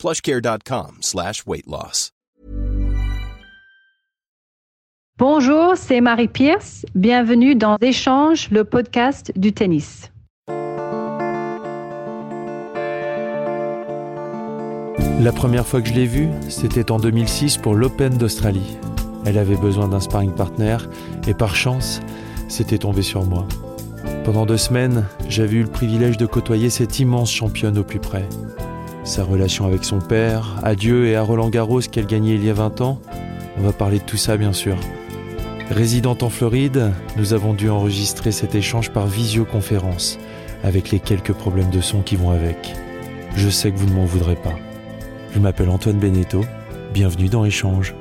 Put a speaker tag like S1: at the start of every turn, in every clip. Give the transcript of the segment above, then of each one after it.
S1: plushcare.com slash weight loss.
S2: Bonjour, c'est Marie Pierce. Bienvenue dans Échange, le podcast du tennis.
S3: La première fois que je l'ai vue, c'était en 2006 pour l'Open d'Australie. Elle avait besoin d'un sparring partner et par chance, c'était tombé sur moi. Pendant deux semaines, j'avais eu le privilège de côtoyer cette immense championne au plus près. Sa relation avec son père, à Dieu et à Roland Garros qu'elle gagnait il y a 20 ans, on va parler de tout ça bien sûr. Résidente en Floride, nous avons dû enregistrer cet échange par visioconférence, avec les quelques problèmes de son qui vont avec. Je sais que vous ne m'en voudrez pas. Je m'appelle Antoine Beneteau, bienvenue dans Échange.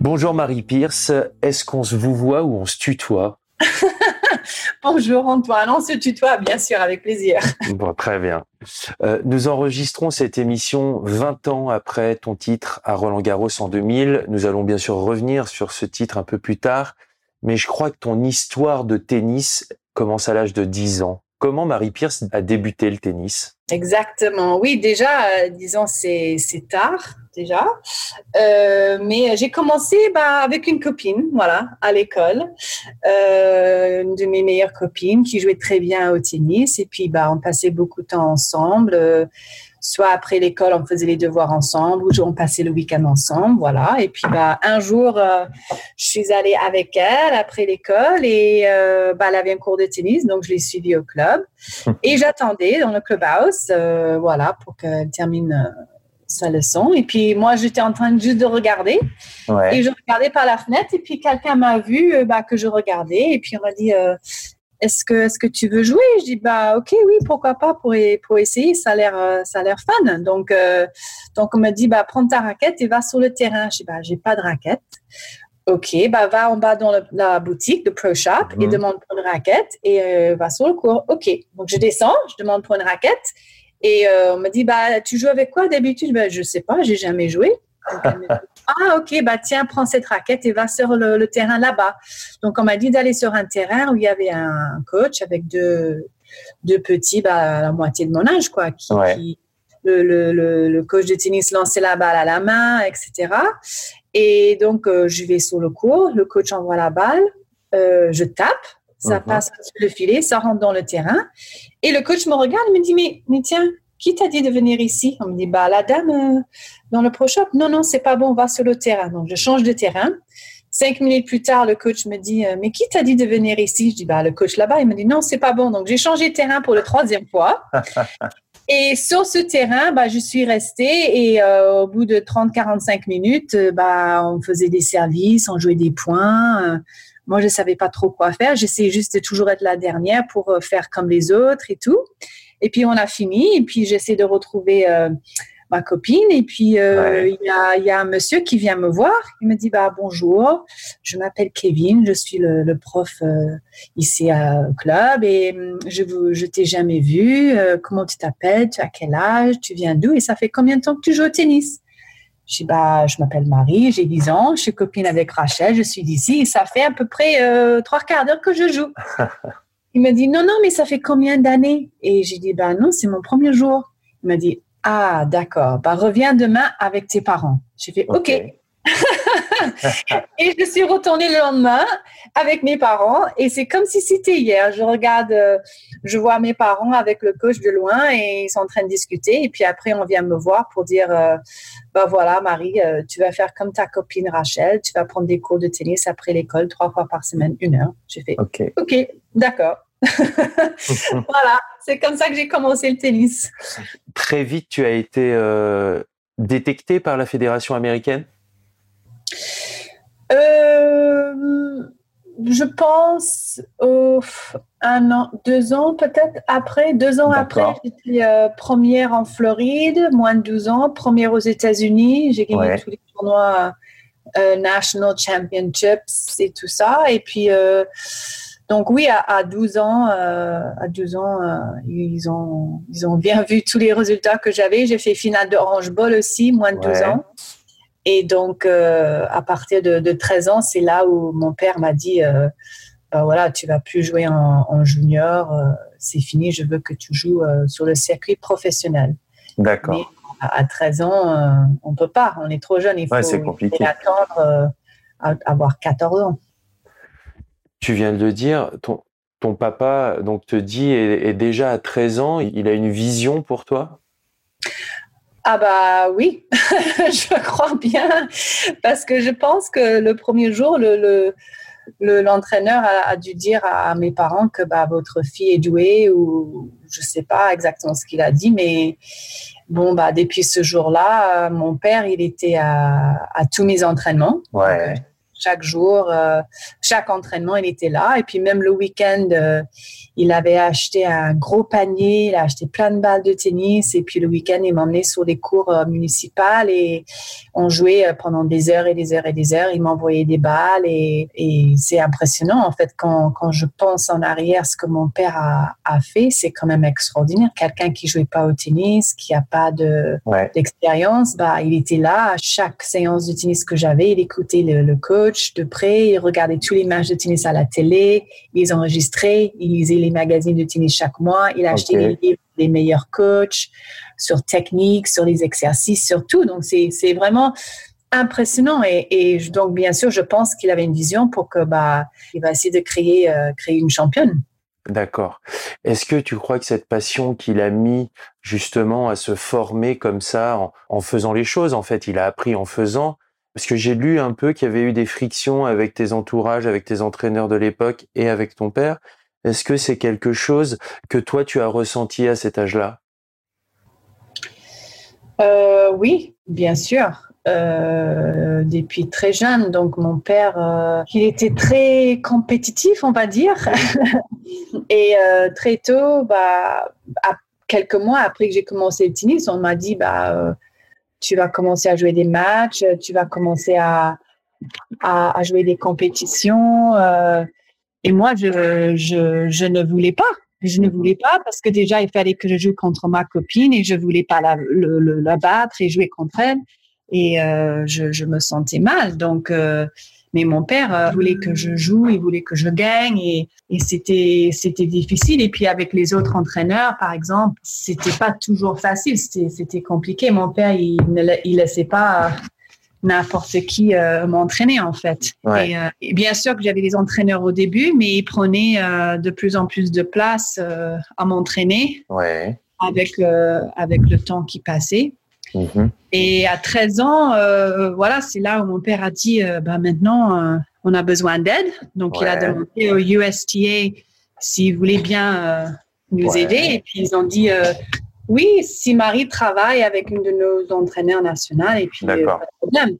S3: Bonjour Marie Pierce, est-ce qu'on se vous voit ou on se tutoie?
S4: Bonjour Antoine, on se tutoie bien sûr avec plaisir.
S3: Bon, très bien. Euh, nous enregistrons cette émission 20 ans après ton titre à Roland Garros en 2000. Nous allons bien sûr revenir sur ce titre un peu plus tard, mais je crois que ton histoire de tennis commence à l'âge de 10 ans. Comment Marie Pierce a débuté le tennis
S4: Exactement. Oui, déjà, euh, disons, c'est tard déjà. Euh, mais j'ai commencé bah, avec une copine, voilà, à l'école. Euh, une de mes meilleures copines qui jouait très bien au tennis. Et puis, bah, on passait beaucoup de temps ensemble. Soit après l'école, on faisait les devoirs ensemble, ou on passait le week-end ensemble, voilà. Et puis, bah, un jour, euh, je suis allée avec elle après l'école et euh, bah, elle avait un cours de tennis, donc je l'ai suivie au club. Et j'attendais dans le clubhouse, euh, voilà, pour qu'elle termine sa leçon. Et puis, moi, j'étais en train juste de regarder. Ouais. Et je regardais par la fenêtre. Et puis, quelqu'un m'a vu bah, que je regardais. Et puis, on m'a dit, est-ce que, est-ce que tu veux jouer? Je dis bah ok oui pourquoi pas pour, pour essayer. Ça a l'air ça a l'air fun. Donc euh, donc on m'a dit bah prends ta raquette et va sur le terrain. Je dis bah j'ai pas de raquette. Ok bah va en bas dans la boutique de Pro Shop et demande pour une raquette et euh, va sur le cours. Ok. Donc je descends je demande pour une raquette et euh, on me dit bah tu joues avec quoi d'habitude? Bah, je sais pas j'ai jamais joué ah, ok, bah tiens, prends cette raquette et va sur le, terrain là-bas. Donc, on m'a dit d'aller sur un terrain où il y avait un coach avec deux, deux petits, bah, à la moitié de mon âge, quoi, qui, le, le, le, coach de tennis lançait la balle à la main, etc. Et donc, euh, je vais sur le cours, le coach envoie la balle, euh, je tape, ça uh-huh. passe sur le filet, ça rentre dans le terrain. Et le coach me regarde et me dit, mais, mais tiens, qui t'a dit de venir ici? On me dit, bah, la dame euh, dans le pro shop. Non, non, c'est pas bon, on va sur le terrain. Donc, je change de terrain. Cinq minutes plus tard, le coach me dit, euh, mais qui t'a dit de venir ici? Je dis, bah, le coach là-bas. Il me dit, non, c'est pas bon. Donc, j'ai changé de terrain pour la troisième fois. Et sur ce terrain, bah, je suis restée et euh, au bout de 30-45 minutes, bah, on faisait des services, on jouait des points. moi, je savais pas trop quoi faire. J'essayais juste de toujours être la dernière pour faire comme les autres et tout. Et puis on a fini, et puis j'essaie de retrouver euh, ma copine, et puis euh, il y, a, un monsieur qui vient me voir, il me dit bah bonjour, je m'appelle Kevin, je suis le, prof euh, ici au club, et hum, je ne je t'ai jamais vu, comment tu t'appelles, tu as quel âge, tu viens d'où, et ça fait combien de temps que tu joues au tennis? Je dis, bah, je m'appelle Marie, j'ai 10 ans, je suis copine avec Rachel, je suis d'ici, et ça fait à peu près trois quarts d'heure que je joue. Il m'a dit, non, non, mais ça fait combien d'années? Et j'ai dit, ben non, c'est mon premier jour. Il m'a dit, ah, d'accord, bah, reviens demain avec tes parents. J'ai fait, OK. Et je suis retournée le lendemain avec mes parents et c'est comme si c'était hier. Je regarde, euh, je vois mes parents avec le coach de loin et ils sont en train de discuter. Et puis après, on vient me voir pour dire, euh, bah voilà, Marie, euh, tu vas faire comme ta copine Rachel, tu vas prendre des cours de tennis après l'école trois fois par semaine, une heure. J'ai fait, OK, ok, d'accord. voilà, c'est comme ça que j'ai commencé le tennis.
S3: Très vite, tu as été euh, détecté par la fédération américaine?
S4: Euh, je pense un an, deux ans peut-être après, deux ans après, j'étais euh, première en Floride, moins de 12 ans, première aux États-Unis. J'ai gagné tous les tournois euh, National Championships et tout ça. Et puis, donc oui, à, 12 ans, à 12 ans, ils, ont, ils ont bien vu tous les résultats que j'avais. J'ai fait finale de Orange Bowl aussi, moins de 12 ans. Et donc, euh, à partir de, 13 ans, c'est là où mon père m'a dit, euh, bah voilà, tu vas plus jouer en, junior, euh, c'est fini, je veux que tu joues sur le circuit professionnel.
S3: D'accord. Mais
S4: à, 13 ans, on peut pas, on est trop jeune, il faut, attendre avoir 14 ans.
S5: Tu viens de le dire, ton, ton papa donc te dit est déjà à 13 ans, il a une vision pour toi?
S4: Ah bah oui, je crois bien, parce que je pense que le premier jour, le, l'entraîneur a, dû dire à mes parents que bah, votre fille est douée ou je ne sais pas exactement ce qu'il a dit, mais bon, bah, depuis ce jour-là, mon père, il était à, tous mes entraînements.
S3: Ouais
S4: chaque jour, euh, chaque entraînement, il était là. Et puis même le week-end, euh, il avait acheté un gros panier, il a acheté plein de balles de tennis. Et puis le week-end, il m'emmenait sur des cours euh, municipales et on jouait pendant des heures et des heures et des heures. Il m'envoyait des balles et, c'est impressionnant en fait quand, quand, je pense en arrière ce que mon père a, a fait, c'est quand même extraordinaire. Quelqu'un qui jouait pas au tennis, qui a pas de d'expérience, bah il était là à chaque séance de tennis que j'avais, il écoutait le, le coach de près, il regardait tous les matchs de tennis à la télé, il les enregistrait, il lisait les magazines de tennis chaque mois, il achetait les livres des meilleurs coachs sur technique, sur les exercices, sur tout. Donc, c'est vraiment impressionnant. Et, donc, bien sûr, je pense qu'il avait une vision pour que, bah, il va essayer de créer, euh, créer une championne.
S5: D'accord. Est-ce que tu crois que cette passion qu'il a mis justement à se former comme ça en, en, faisant les choses, en fait, il a appris en faisant, parce que j'ai lu un peu qu'il y avait eu des frictions avec tes entourages, avec tes entraîneurs de l'époque et avec ton père. Est-ce que c'est quelque chose que toi tu as ressenti à cet âge-là?
S4: Euh, Oui, bien sûr. Euh, depuis très jeune. Donc mon père, euh, il était très compétitif, on va dire. et très tôt, bah, quelques mois après que j'ai commencé le tennis, on m'a dit, bah, tu vas commencer à jouer des matchs, tu vas commencer à, à, jouer des compétitions. Euh, et moi, je, je, je, ne voulais pas. Je ne voulais pas parce que déjà, il fallait que je joue contre ma copine et je voulais pas la, la battre et jouer contre elle. Et euh, je, je, me sentais mal. Donc, euh, mais mon père euh, voulait que je joue, il voulait que je gagne et, et c'était c'était difficile. Et puis avec les autres entraîneurs, par exemple, c'était pas toujours facile, c'était compliqué. Mon père, il ne il laissait pas n'importe qui euh, m'entraîner en fait. Et, euh, et, bien sûr que j'avais des entraîneurs au début, mais ils prenaient de plus en plus de place à m'entraîner
S3: ouais.
S4: avec avec le temps qui passait. Mhm. Et à 13 ans, euh, voilà, c'est là où mon père a dit, euh, bah, maintenant, euh, on a besoin d'aide. Donc, il a demandé au USTA s'il voulait bien nous aider. Et puis, ils ont dit, oui, si Marie travaille avec une de nos entraîneurs nationaux, et puis, pas de problème.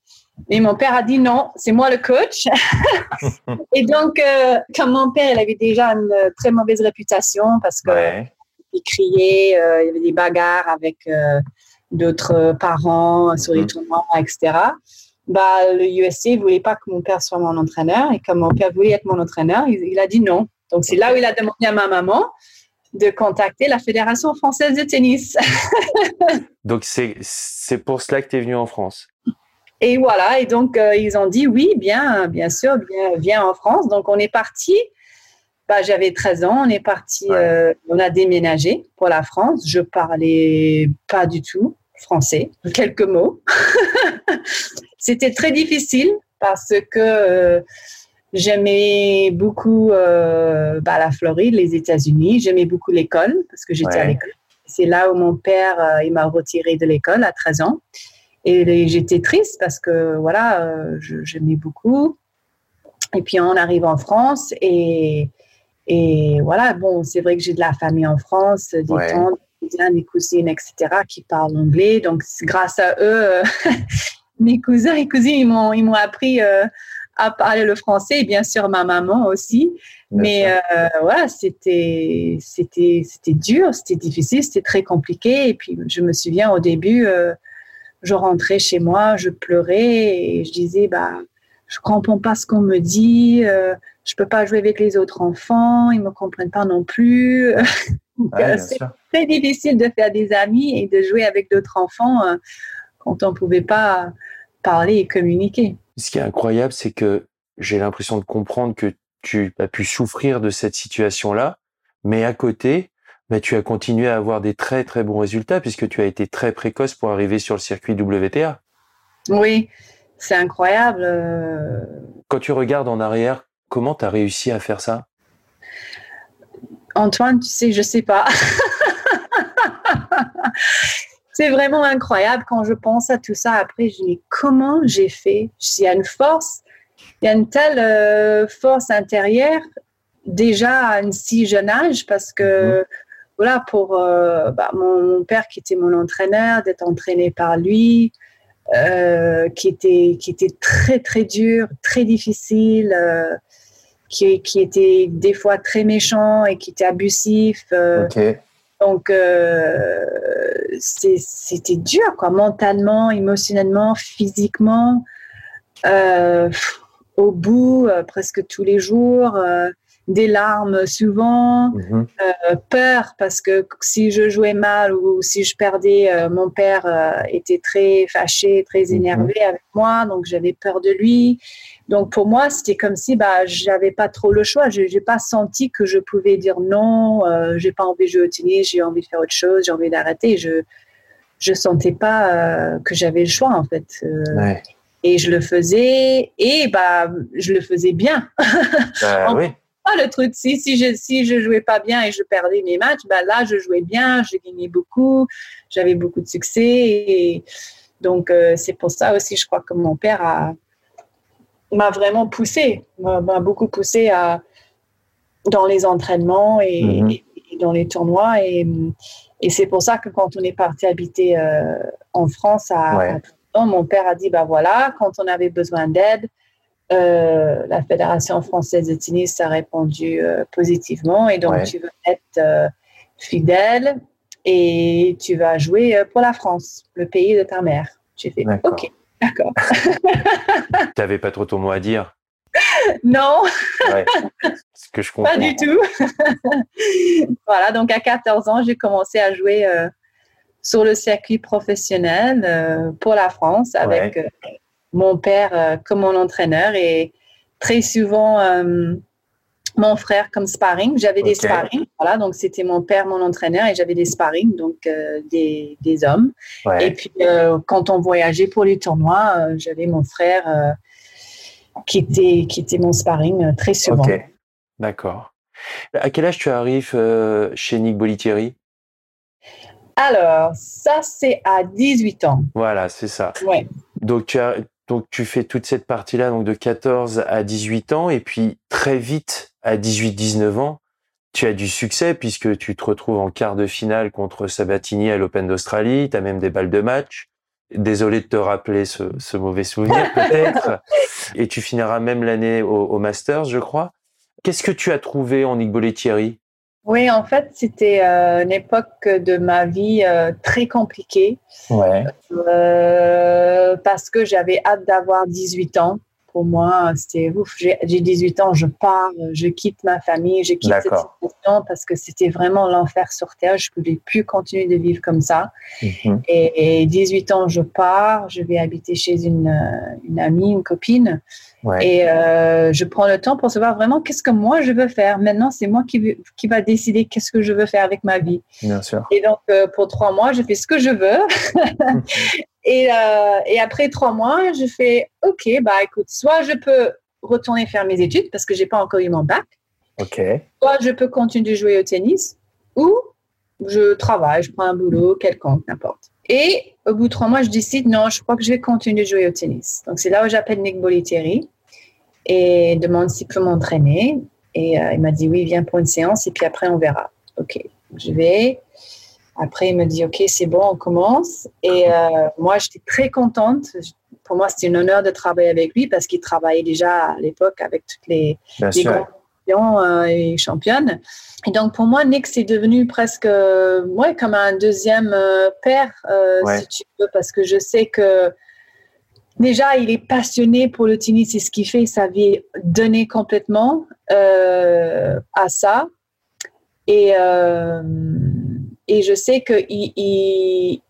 S4: Mais mon père a dit non, c'est moi le coach. et donc, comme mon père, il avait déjà une très mauvaise réputation parce que il criait, il y avait des bagarres avec d'autres parents sur les mhm. tournois, etc. Bah, le USC ne voulait pas que mon père soit mon entraîneur et comme mon père voulait être mon entraîneur, il, a dit non. Donc c'est là où il a demandé à ma maman de contacter la Fédération française de tennis.
S5: donc c'est pour cela que tu es venu en France.
S4: Et voilà, et donc euh, ils ont dit oui, bien, bien sûr, bien, viens en France. Donc on est parti. Bah, J'avais 13 ans, on est parti, euh, on a déménagé pour la France. Je parlais pas du tout français, quelques mots. C'était très difficile parce que euh, j'aimais beaucoup euh, bah, la Floride, les États-Unis. J'aimais beaucoup l'école parce que j'étais à l'école. C'est là où mon père euh, il m'a retiré de l'école à 13 ans. Et j'étais triste parce que voilà, j'aimais beaucoup. Et puis on arrive en France et, et voilà, bon, c'est vrai que j'ai de la famille en France, des tantes, des cousines, etc., qui parlent anglais. Donc, grâce à eux, euh, mes cousins et cousines, ils m'ont, ils m'ont appris euh, à parler le français et bien sûr ma maman aussi. Mais euh, voilà, c'était c'était c'était dur, c'était difficile, c'était très compliqué. Et puis je me souviens au début, euh, je rentrais chez moi, je pleurais et je disais bah je comprends pas ce qu'on me dit, euh, je peux pas jouer avec les autres enfants, ils me comprennent pas non plus. c'est très difficile de faire des amis et de jouer avec d'autres enfants quand on pouvait pas parler et communiquer.
S3: Ce qui est incroyable, c'est que j'ai l'impression de comprendre que tu as pu souffrir de cette situation-là, mais à côté, bah, tu as continué à avoir des très très bons résultats puisque tu as été très précoce pour arriver sur le circuit WTA.
S4: Oui, c'est incroyable. Euh.
S3: Quand tu regardes en arrière, comment tu as réussi à faire ça?
S4: Antoine, tu sais, je sais pas. c'est vraiment incroyable quand je pense à tout ça. Après, je dis comment j'ai fait? Il y a une force il y a une telle euh, force intérieure déjà à un si jeune âge parce que mhm. voilà pour euh, bah, mon, père qui était mon entraîneur d'être entraîné par lui euh, qui était qui était très très dur très difficile qui, qui, était des fois très méchant et qui était abusif donc c'était dur quoi mentalement émotionnellement physiquement au bout euh, presque tous les jours, euh, des larmes souvent, mhm. euh, peur parce que si je jouais mal ou si je perdais, mon père était très fâché, très mhm. énervé avec moi, donc j'avais peur de lui. Donc pour moi, c'était comme si bah j'avais pas trop le choix. Je n'ai pas senti que je pouvais dire non, j'ai pas envie de jouer au tennis, j'ai envie de faire autre chose, j'ai envie d'arrêter. Je je sentais pas que j'avais le choix en fait. Ouais. Et je le faisais et bah je le faisais bien.
S3: Bah, oui.
S4: Le truc, si, si, je, si je jouais pas bien et je perdais mes matchs, bah là, je jouais bien, je gagnais beaucoup, j'avais beaucoup de succès. Et donc, euh, c'est pour ça aussi, je crois que mon père a, m'a vraiment poussé, m'a, beaucoup poussé à, dans les entraînements et, mhm. dans les tournois. Et, et, c'est pour ça que quand on est parti habiter euh, en France à, mon père a dit, bah voilà, quand on avait besoin d'aide, euh, la Fédération française de tennis a répondu euh, positivement et donc tu vas être euh, fidèle et tu vas jouer pour la France, le pays de ta mère. J'ai fait OK, d'accord.
S3: tu n'avais pas trop ton mot à dire?
S4: Non.
S3: Ce que je comprends.
S4: Pas du tout. voilà, donc à 14 ans, j'ai commencé à jouer sur le circuit professionnel pour la France avec mon père euh, comme mon entraîneur et très souvent mon frère comme sparring. J'avais des sparring, voilà, donc c'était mon père, mon entraîneur, et j'avais des sparring, donc des, des, hommes. Et puis quand on voyageait pour les tournois, j'avais mon frère qui, était, qui était mon sparring très souvent.
S3: D'accord. À quel âge tu arrives chez Nick Bolitieri?
S4: Alors, ça, c'est à 18 ans.
S3: Voilà, c'est ça.
S4: Ouais.
S3: Donc, tu as, donc, tu fais toute cette partie-là, donc de 14 à 18 ans, et puis très vite, à 18-19 ans, tu as du succès puisque tu te retrouves en quart de finale contre Sabatini à l'Open d'Australie. Tu as même des balles de match. Désolé de te rappeler ce, mauvais souvenir peut-être. et tu finiras même l'année au, Masters, je crois. Qu'est-ce que tu as trouvé en Igbolé Thierry
S4: oui, en fait, c'était euh, une époque de ma vie euh, très compliquée.
S3: Ouais.
S4: Euh, parce que j'avais hâte d'avoir 18 ans pour moi, c'était ouf. J'ai 18 ans, je pars, je quitte ma famille, je quitte cette situation parce que c'était vraiment l'enfer sur Terre. Je ne pouvais plus continuer de vivre comme ça. Mhm. Et, 18 ans, je pars, je vais habiter chez une, une amie, une copine. Et euh, je prends le temps pour savoir vraiment qu'est-ce que moi je veux faire. Maintenant, c'est moi qui, qui va décider qu'est-ce que je veux faire avec ma vie.
S3: Bien sûr.
S4: Et donc, euh, pour trois mois, je fais ce que je veux. Et, euh, et, après trois mois, je fais OK, bah écoute, soit je peux retourner faire mes études parce que j'ai pas encore eu mon bac.
S3: OK.
S4: Soit je peux continuer de jouer au tennis ou je travaille, je prends un boulot quelconque, n'importe. Et au bout de trois mois, je décide non, je crois que je vais continuer de jouer au tennis. Donc c'est là où j'appelle Nick Bolitieri et demande s'il peut m'entraîner. Et euh, il m'a dit oui, viens pour une séance et puis après on verra. OK, je vais. Après, il me dit, OK, c'est bon, on commence. Et euh, moi, j'étais très contente. pour moi, c'était un honneur de travailler avec lui parce qu'il travaillait déjà à l'époque avec toutes les, les champions et championnes. Et donc, pour moi, Nick, c'est devenu presque ouais, comme un deuxième père, si tu veux, parce que je sais que déjà, il est passionné pour le tennis, c'est ce qu'il fait, sa vie est donnée complètement à ça. Et, et je sais qu'il il,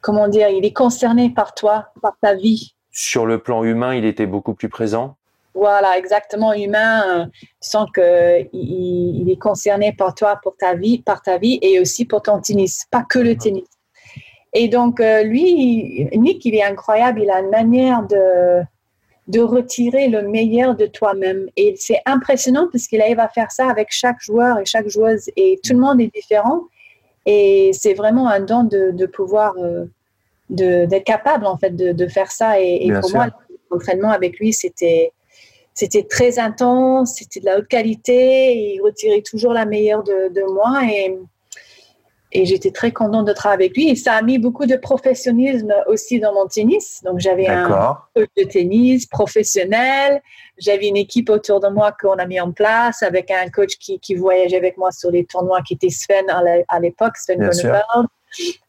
S4: comment dire, il est concerné par toi, par ta vie.
S3: Sur le plan humain, il était beaucoup plus présent.
S4: Voilà, exactement humain. Euh, tu sens que il, est concerné par toi, pour ta vie, par ta vie et aussi pour ton tennis, pas que le tennis. Et donc euh, lui, Nick, il est incroyable. Il a une manière de de retirer le meilleur de toi-même. Et c'est impressionnant parce qu'il arrive à faire ça avec chaque joueur et chaque joueuse. Et tout le monde est différent. Et c'est vraiment un don de, pouvoir, euh, d'être capable en fait de, faire ça. Et, pour moi, l'entraînement avec lui, c'était c'était très intense, c'était de la haute qualité. il retirait toujours la meilleure de, de moi. Et, et j'étais très contente de travailler avec lui. Et ça a mis beaucoup de professionnalisme aussi dans mon tennis. Donc, j'avais un coach de tennis professionnel. J'avais une équipe autour de moi qu'on a mis en place avec un coach qui, qui voyageait avec moi sur les tournois qui était Sven à l'époque, Sven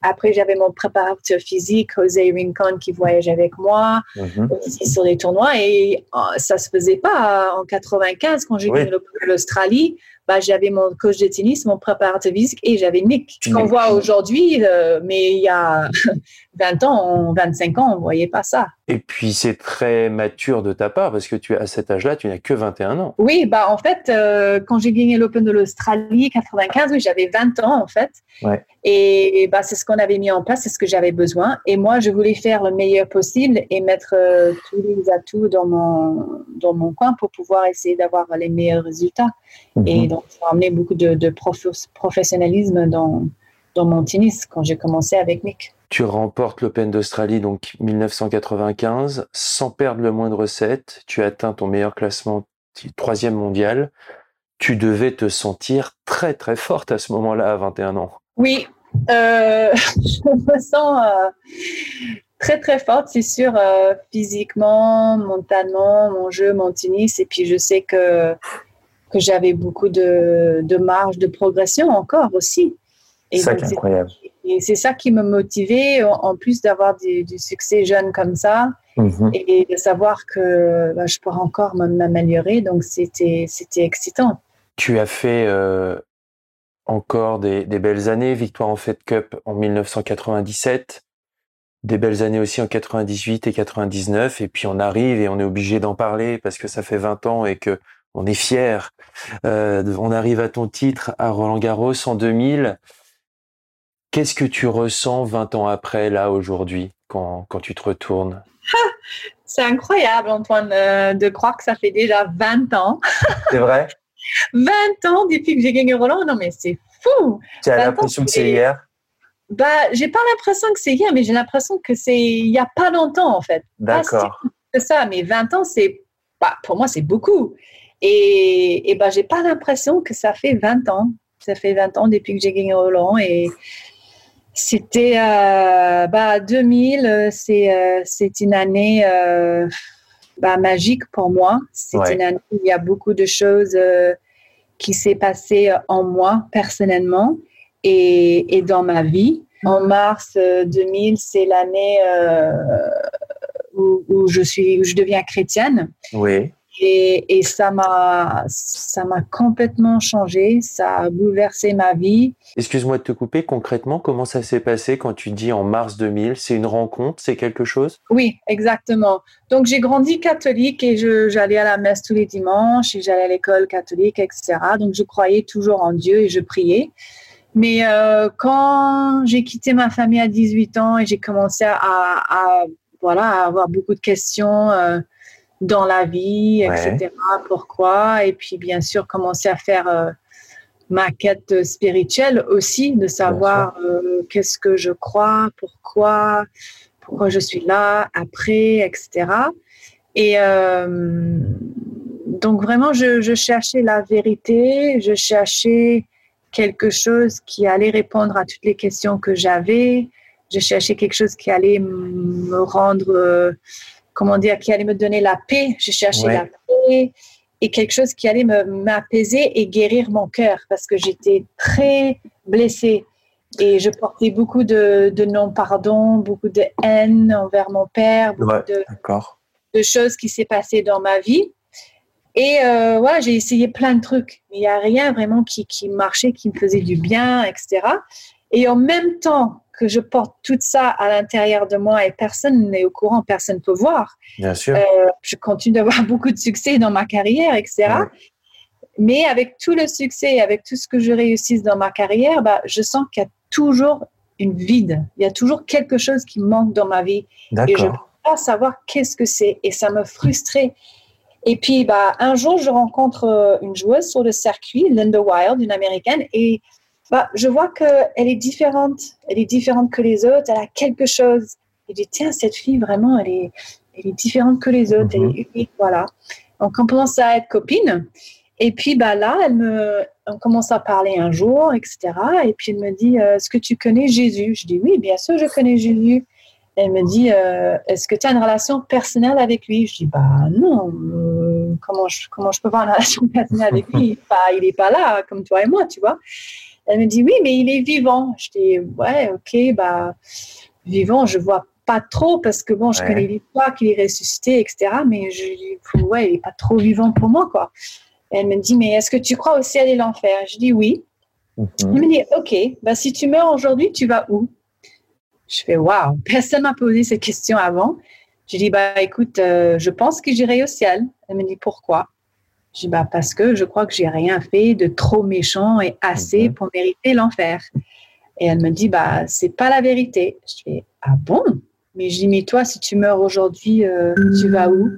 S4: Après, j'avais mon préparateur physique, José Rincon, qui voyageait avec moi mhm. aussi sur les tournois. Et oh, ça se faisait pas en 95 quand j'ai oui. venu l'Australie. Bah, j'avais mon coach de tennis, mon préparateur physique et j'avais Nick. Ce qu'on voit aujourd'hui, euh, mais il y a 20 ans, 25 ans, on ne voyait pas ça.
S3: Et puis c'est très mature de ta part parce que tu à cet âge-là, tu n'as que 21 ans.
S4: Oui, bah en fait, euh, quand j'ai gagné l'Open de l'Australie 95, j'avais 20 ans en fait. Et, bah c'est ce qu'on avait mis en place, c'est ce que j'avais besoin. Et moi, je voulais faire le meilleur possible et mettre euh, tous les atouts dans mon dans mon coin pour pouvoir essayer d'avoir les meilleurs résultats. Mhm. Et donc, ça a amené beaucoup de, de professionnalisme dans dans mon tennis quand j'ai commencé avec Nick.
S3: Tu remportes l'Open d'Australie, donc 1995, sans perdre le moindre set. Tu atteins ton meilleur classement, troisième mondial. Tu devais te sentir très très forte à ce moment-là, à 21 ans.
S4: Oui, euh, je me sens euh, très très forte, c'est sûr, euh, physiquement, mentalement, mon jeu, mon tennis. Et puis je sais que, que j'avais beaucoup de, de marge de progression encore aussi.
S3: C'est incroyable.
S4: Et c'est ça qui me motivait, en plus d'avoir du, succès jeune comme ça, mhm. et de savoir que bah, je pourrais encore m'améliorer. Donc, c'était excitant.
S3: Tu as fait euh, encore des, belles années, victoire en Fed Cup en 1997, des belles années aussi en 98 et 99, et puis on arrive et on est obligé d'en parler parce que ça fait 20 ans et que on est fier. Euh, on arrive à ton titre à Roland Garros en 2000. Qu'est-ce que tu ressens 20 ans après, là, aujourd'hui, quand, quand tu te retournes?
S4: C'est incroyable, Antoine, euh, de croire que ça fait déjà 20 ans.
S3: C'est vrai?
S4: 20 ans depuis que j'ai gagné Roland? Non, mais c'est fou
S3: Tu as l'impression que c'est hier?
S4: Bah, j'ai pas l'impression que c'est hier, mais j'ai l'impression que c'est il y a pas longtemps en fait.
S3: D'accord.
S4: C'est ça, mais 20 ans, c'est bah, pour moi c'est beaucoup. Et, et bah, j'ai pas l'impression que ça fait 20 ans. Ça fait 20 ans depuis que j'ai gagné Roland et c'était euh, bah, 2000, euh, c'est euh, c'est une année euh, bah, magique pour moi. C'est une année où il y a beaucoup de choses qui s'est passé en moi personnellement et, et, dans ma vie. En mars 2000, c'est l'année où, où, je suis, où je deviens chrétienne.
S3: Oui.
S4: Et, ça m'a ça m'a complètement changé, ça a bouleversé ma vie.
S3: Excuse-moi de te couper. Concrètement, comment ça s'est passé quand tu dis en mars 2000 C'est une rencontre C'est quelque chose?
S4: Oui, exactement. Donc j'ai grandi catholique et j'allais à la messe tous les dimanches et j'allais à l'école catholique, etc. Donc je croyais toujours en Dieu et je priais. Mais euh, quand j'ai quitté ma famille à 18 ans et j'ai commencé à, voilà à avoir beaucoup de questions. Euh, dans la vie, etc. Pourquoi Et puis, bien sûr, commencer à faire euh, ma quête spirituelle aussi, de savoir euh, qu'est-ce que je crois, pourquoi, pourquoi je suis là, après, etc. Et euh, donc, vraiment, je, je, cherchais la vérité, je cherchais quelque chose qui allait répondre à toutes les questions que j'avais. Je cherchais quelque chose qui allait me rendre, comment dire, qui allait me donner la paix. Je cherchais la paix et quelque chose qui allait m'apaiser et guérir mon cœur parce que j'étais très blessée et je portais beaucoup de, non-pardon, beaucoup de haine envers mon père, beaucoup de, de, choses qui s'est passées dans ma vie. Et euh, voilà, j'ai essayé plein de trucs, mais il n'y a rien vraiment qui, qui marchait, qui me faisait du bien, etc. Et en même temps que je porte tout ça à l'intérieur de moi et personne n'est au courant, personne ne peut voir.
S3: Bien sûr.
S4: Euh, je continue d'avoir beaucoup de succès dans ma carrière, etc. Mais avec tout le succès, avec tout ce que je réussisse dans ma carrière, bah, je sens qu'il y a toujours une vide. Il y a toujours quelque chose qui manque dans ma vie. Et je ne peux pas savoir qu'est-ce que c'est. Et ça me frustrait. Et puis, bah, un jour, je rencontre euh, une joueuse sur le circuit, Linda Wild, une américaine, et bah, je vois qu'elle est différente. Elle est différente que les autres. Elle a quelque chose. Et je dis, tiens, cette fille, vraiment, elle est, elle est différente que les autres. Elle est mhm. unique, voilà. Donc, on commence à être copines. Et puis, bah, là, elle me, on commence à parler un jour, etc. Et puis, elle me dit, euh, est-ce que tu connais Jésus? Je dis, oui, bien sûr, je connais Jésus. Elle me dit, euh, est-ce que tu as une relation personnelle avec lui? Je dis, bah non, euh, comment, je, comment je peux avoir une relation personnelle avec lui? Il n'est pas là, comme toi et moi, tu vois. Elle me dit, oui, mais il est vivant. Je dis, ouais, ok, bah, vivant, je vois pas trop parce que bon, je connais l'histoire qu'il est ressuscité, etc. Mais je ouais, il n'est pas trop vivant pour moi, quoi. Elle me dit, mais est-ce que tu crois au ciel et l'enfer? Je dis oui. Mhm. Elle me dit, ok, bah, si tu meurs aujourd'hui, tu vas où? Je fais waouh, personne m'a posé cette question avant. Je dis bah écoute, euh, je pense que j'irai au ciel. Elle me dit pourquoi? Je dis bah parce que je crois que j'ai rien fait de trop méchant et assez mhm. pour mériter l'enfer. Et elle me dit bah c'est pas la vérité. Je fais ah bon? Mais je dis mais toi si tu meurs aujourd'hui, euh, tu vas où?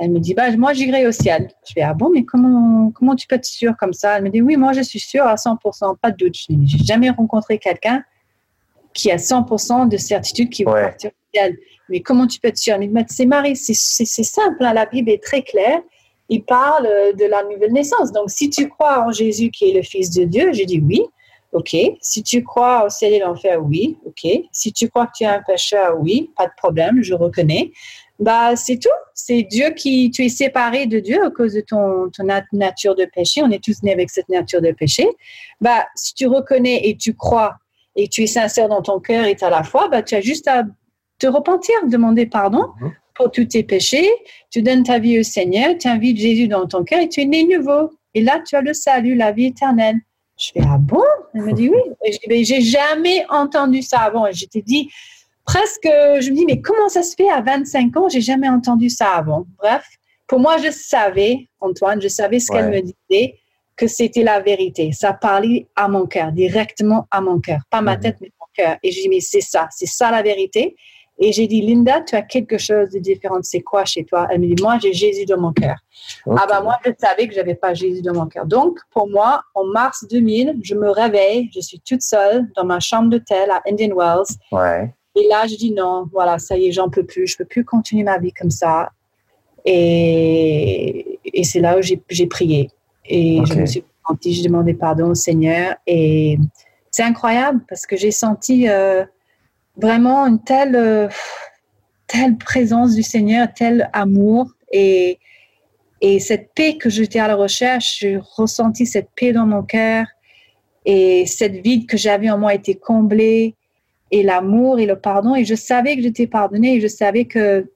S4: Elle me dit bah moi j'irai au ciel. Je fais ah bon mais comment comment tu peux être sûre comme ça? Elle me dit oui moi je suis sûre à 100%, pas de doute. Je n'ai jamais rencontré quelqu'un qui a 100% de certitude qui va partir au ciel. Mais comment tu peux être sûr? Mais c'est Marie, c'est simple, hein, la Bible est très claire. Il parle euh, de la nouvelle naissance. Donc, si tu crois en Jésus qui est le Fils de Dieu, je dis oui, ok. Si tu crois au ciel et l'enfer, oui, ok. Si tu crois que tu es un pécheur, oui, pas de problème, je reconnais. Bah, c'est tout. C'est Dieu qui, tu es séparé de Dieu à cause de ton, ton nature de péché. On est tous nés avec cette nature de péché. Bah, si tu reconnais et tu crois et tu es sincère dans ton cœur et à la foi, bah, tu as juste à te repentir, demander pardon mhm. Pour tous tes péchés. Tu donnes ta vie au Seigneur, tu invites Jésus dans ton cœur et tu es né nouveau. Et là, tu as le salut, la vie éternelle. Je fais, ah bon? Elle me dit oui. Et je dis, mais j'ai jamais entendu ça avant. Et je t'ai dit, presque, je me dis, mais comment ça se fait à 25 ans J'ai jamais entendu ça avant? Bref, pour moi, je savais, Antoine, je savais ce qu'elle me disait que c'était la vérité. Ça parlait à mon cœur, directement à mon cœur, pas ma mhm. tête, mais mon cœur. Et j'ai dit, mais c'est ça, c'est ça la vérité. Et j'ai dit, Linda, tu as quelque chose de différent. C'est quoi chez toi? Elle me dit, moi, j'ai Jésus dans mon cœur. Ah ben moi, je savais que j'avais pas Jésus dans mon cœur. Donc, pour moi, en mars 2000, je me réveille, je suis toute seule dans ma chambre d'hôtel à Indian Wells.
S3: Ouais.
S4: Et là, je dis non, voilà, ça y est, j'en peux plus. Je peux plus continuer ma vie comme ça. Et, et c'est là où j'ai prié. Et je me suis sentie, je demandais pardon au Seigneur. Et c'est incroyable parce que j'ai senti euh, vraiment une telle, euh, telle présence du Seigneur, tel amour. Et, et cette paix que j'étais à la recherche, j'ai ressenti cette paix dans mon cœur. Et cette vide que j'avais en moi était comblée. Et l'amour et le pardon. Et je savais que j'étais pardonnée. Et je savais que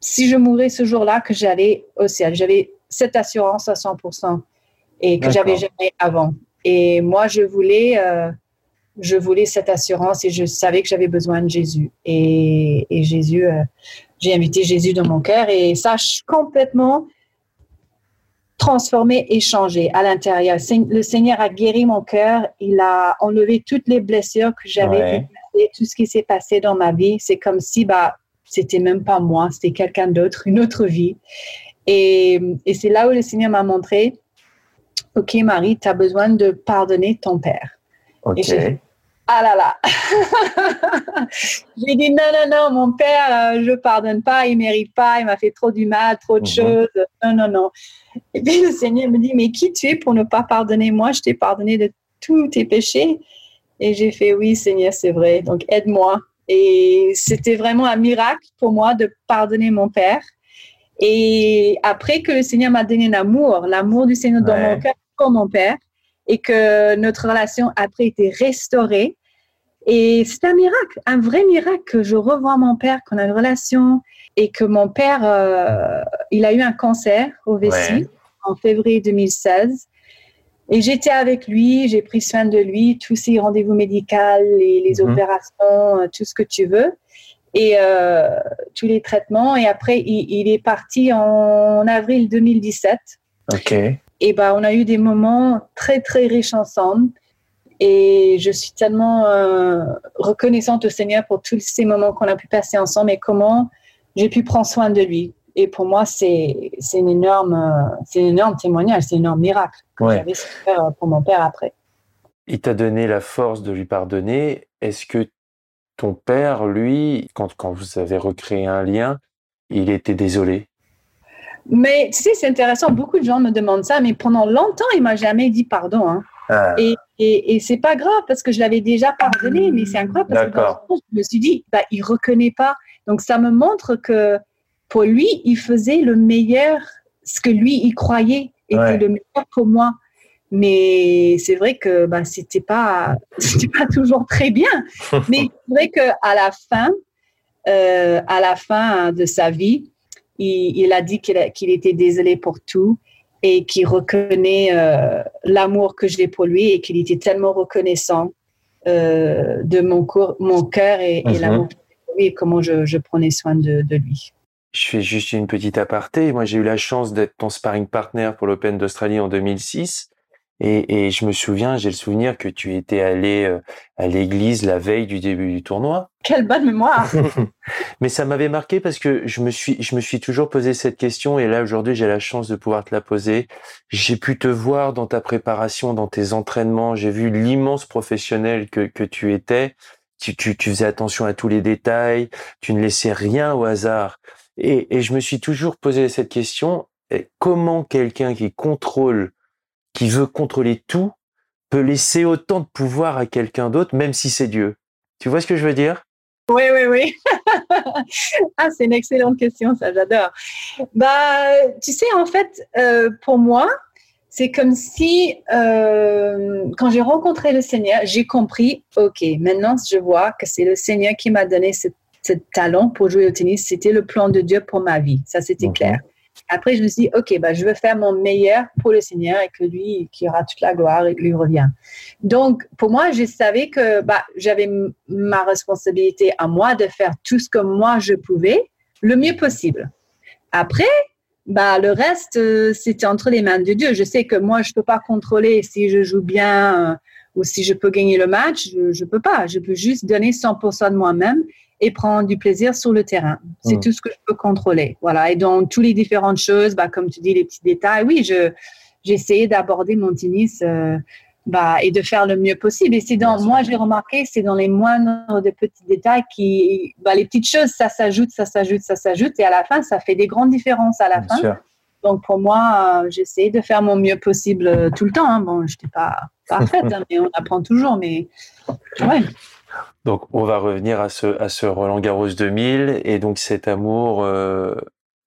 S4: si je mourais ce jour-là, que j'allais au ciel. J'avais cette assurance à 100% et que j'avais jamais avant. Et moi, je voulais, euh, je voulais cette assurance et je savais que j'avais besoin de Jésus. Et, et Jésus, euh, j'ai invité Jésus dans mon cœur et ça a complètement transformé et changé à l'intérieur. Le Seigneur a guéri mon cœur, il a enlevé toutes les blessures que j'avais, tout ce qui s'est passé dans ma vie. C'est comme si bah c'était même pas moi, c'était quelqu'un d'autre, une autre vie. Et, et c'est là où le Seigneur m'a montré OK, Marie, tu as besoin de pardonner ton père.
S3: OK.
S4: Ah là là. j'ai dit non, non, non, mon père, je euh, je pardonne pas, il mérite pas, il m'a fait trop du mal, trop de mhm. choses. Non, non, non. Et puis le Seigneur me dit, mais qui tu es pour ne pas pardonner? Moi, je t'ai pardonné de tous tes péchés. Et j'ai fait, oui, Seigneur, c'est vrai. Donc, aide-moi. Et c'était vraiment un miracle pour moi de pardonner mon père. Et après que le Seigneur m'a donné l'amour, l'amour du Seigneur dans mon cœur pour mon père, et que notre relation après été restaurée. Et c'est un miracle, un vrai miracle que je revois mon père, qu'on a une relation et que mon père, euh, il a eu un cancer au vessie en février 2016. Et j'étais avec lui, j'ai pris soin de lui, tous ses rendez-vous médicaux, les, les mhm. opérations, euh, tout ce que tu veux, et euh, tous les traitements. Et après, il, il, est parti en avril 2017.
S3: Ok.
S4: Et ben, on a eu des moments très, très riches ensemble. Et je suis tellement euh, reconnaissante au Seigneur pour tous ces moments qu'on a pu passer ensemble et comment j'ai pu prendre soin de lui. Et pour moi, c'est une énorme, c'est un énorme témoignage, c'est un énorme miracle que j'avais pour mon père après.
S3: Il t'a donné la force de lui pardonner. Est-ce que ton père, lui, quand, quand vous avez recréé un lien, il était désolé?
S4: Mais tu sais, c'est intéressant. Beaucoup de gens me demandent ça, mais pendant longtemps, il m'a jamais dit pardon. Hein. Ah. Et, et, et c'est pas grave parce que je l'avais déjà pardonné, mais c'est incroyable parce que je me suis dit, bah, il reconnaît pas. Donc ça me montre que pour lui, il faisait le meilleur, ce que lui, il croyait était le meilleur pour moi. Mais c'est vrai que bah, c'était pas, pas toujours très bien. Mais c'est vrai qu'à la fin, euh, à la fin de sa vie, il, a dit qu'il était désolé pour tout et qu'il reconnaît euh, l'amour que j'ai pour lui et qu'il était tellement reconnaissant euh, de mon, mon cœur et, et mhm. l'amour pour lui et comment je, je prenais soin de, de lui.
S3: Je fais juste une petite aparté. Moi, j'ai eu la chance d'être ton sparring partner pour l'Open d'Australie en 2006. Et, et, je me souviens, j'ai le souvenir que tu étais allé euh, à l'église la veille du début du tournoi.
S4: Quelle bonne mémoire
S3: Mais ça m'avait marqué parce que je me suis, je me suis toujours posé cette question et là aujourd'hui j'ai la chance de pouvoir te la poser. J'ai pu te voir dans ta préparation, dans tes entraînements. J'ai vu l'immense professionnel que, que tu étais. Tu, tu, tu faisais attention à tous les détails. Tu ne laissais rien au hasard. Et, et je me suis toujours posé cette question, comment quelqu'un qui contrôle, qui veut contrôler tout, peut laisser autant de pouvoir à quelqu'un d'autre, même si c'est Dieu Tu vois ce que je veux dire?
S4: Oui, oui, oui. ah, c'est une excellente question, ça, j'adore. Bah, tu sais, en fait, euh, pour moi, c'est comme si, euh, quand j'ai rencontré le Seigneur, j'ai compris, OK, maintenant, je vois que c'est le Seigneur qui m'a donné ce talent pour jouer au tennis, c'était le plan de Dieu pour ma vie. Ça, c'était clair. Après, je me suis dit, OK, bah, je veux faire mon meilleur pour le Seigneur et que lui, qui aura toute la gloire et lui revient. Donc, pour moi, je savais que bah, j'avais ma responsabilité à moi de faire tout ce que moi je pouvais le mieux possible. Après, bah, le reste, euh, c'était entre les mains de Dieu. Je sais que moi, je ne peux pas contrôler si je joue bien euh, ou si je peux gagner le match. Je ne peux pas. Je peux juste donner 100% de moi-même et prendre du plaisir sur le terrain. C'est tout ce que je peux contrôler. Voilà. Et dans toutes les différentes choses, bah, comme tu dis, les petits détails, oui, je, j'ai essayé d'aborder mon tennis euh, bah, et de faire le mieux possible. Et c'est dans, moi, j'ai remarqué, c'est dans les moindres de petits détails qui, bah, les petites choses, ça s'ajoute, ça s'ajoute, ça s'ajoute. Et à la fin, ça fait des grandes différences à la fin. Donc, pour moi, euh, j'ai essayé de faire mon mieux possible euh, tout le temps. Hein. Bon, je n'étais pas parfaite, hein, mais on apprend toujours. Mais ouais.
S3: Donc, on va revenir à ce, à ce Roland Garros 2000 et donc cet amour euh,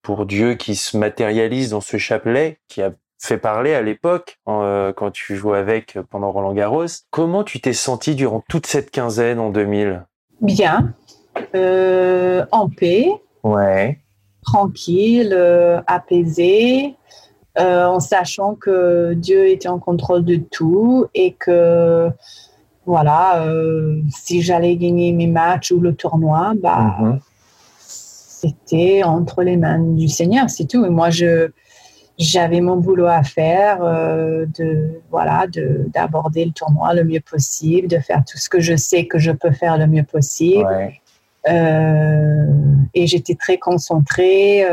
S3: pour Dieu qui se matérialise dans ce chapelet qui a fait parler à l'époque euh, quand tu jouais avec pendant Roland Garros. Comment tu t'es senti durant toute cette quinzaine en 2000
S4: Bien, euh, en paix.
S3: Ouais.
S4: Tranquille, apaisé, en sachant que Dieu était en contrôle de tout et que voilà, euh, si j'allais gagner mes matchs ou le tournoi, bah, mhm. c'était entre les mains du Seigneur, c'est tout. Et moi, je, j'avais mon boulot à faire, euh, de voilà, de, d'aborder le tournoi le mieux possible, de faire tout ce que je sais que je peux faire le mieux possible. Euh, et j'étais très concentrée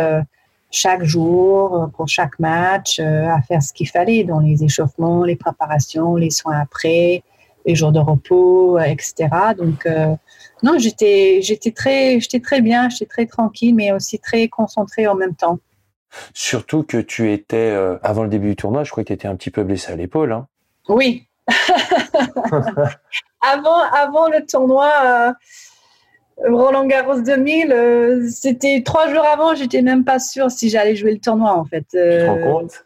S4: chaque jour pour chaque match à faire ce qu'il fallait dans les échauffements, les préparations, les soins après les jours de repos, etc. Donc, euh, non, j'étais, j'étais très, j'étais très bien, j'étais très tranquille, mais aussi très concentrée en même temps.
S3: Surtout que tu étais, euh, avant le début du tournoi, je crois que tu étais un petit peu blessée à l'épaule. Hein.
S4: Oui. avant, avant le tournoi, Roland Garros 2000, c'était trois jours avant, j'étais même pas sûre si j'allais jouer le tournoi en fait.
S3: tu te rends compte?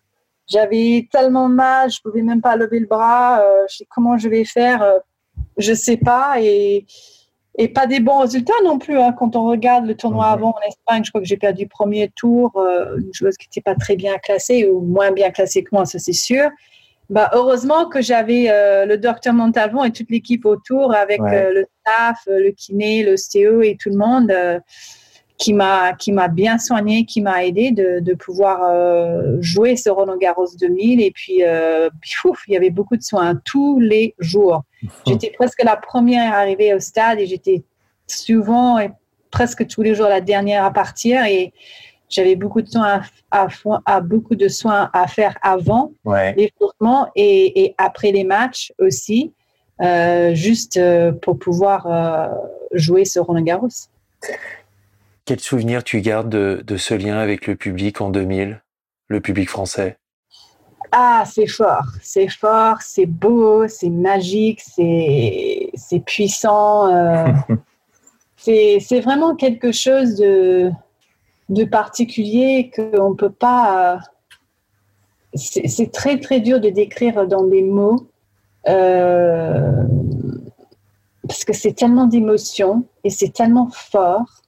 S4: J'avais tellement mal, je pouvais même pas lever le bras. je sais comment je vais faire, je sais pas et et pas des bons résultats non plus. Hein. Quand on regarde le tournoi avant en Espagne, je crois que j'ai perdu le premier tour, euh, une joueuse qui n'était pas très bien classée ou moins bien classée que moi, ça c'est sûr. Bah, heureusement que j'avais euh, le docteur Montalvon et toute l'équipe autour avec euh, le staff, le kiné, l'ostéo et tout le monde qui m'a qui m'a bien soigné, qui m'a aidé de, de pouvoir jouer ce Roland Garros 2000 et puis il y avait beaucoup de soins tous les jours. J'étais presque la première arrivée au stade et j'étais souvent et presque tous les jours la dernière à partir et j'avais beaucoup de soins à, à, beaucoup de soins à faire avant les frottements et, et, après les matchs aussi, euh, juste euh, pour pouvoir euh, jouer ce Roland Garros.
S3: Quel souvenir tu gardes de, de ce lien avec le public en 2000, le public français?
S4: Ah, c'est fort, c'est fort, c'est beau, c'est magique, c'est puissant. Euh, c'est vraiment quelque chose de, de particulier qu'on ne peut pas. C'est très, très dur de décrire dans des mots. Euh, parce que c'est tellement d'émotions et c'est tellement fort.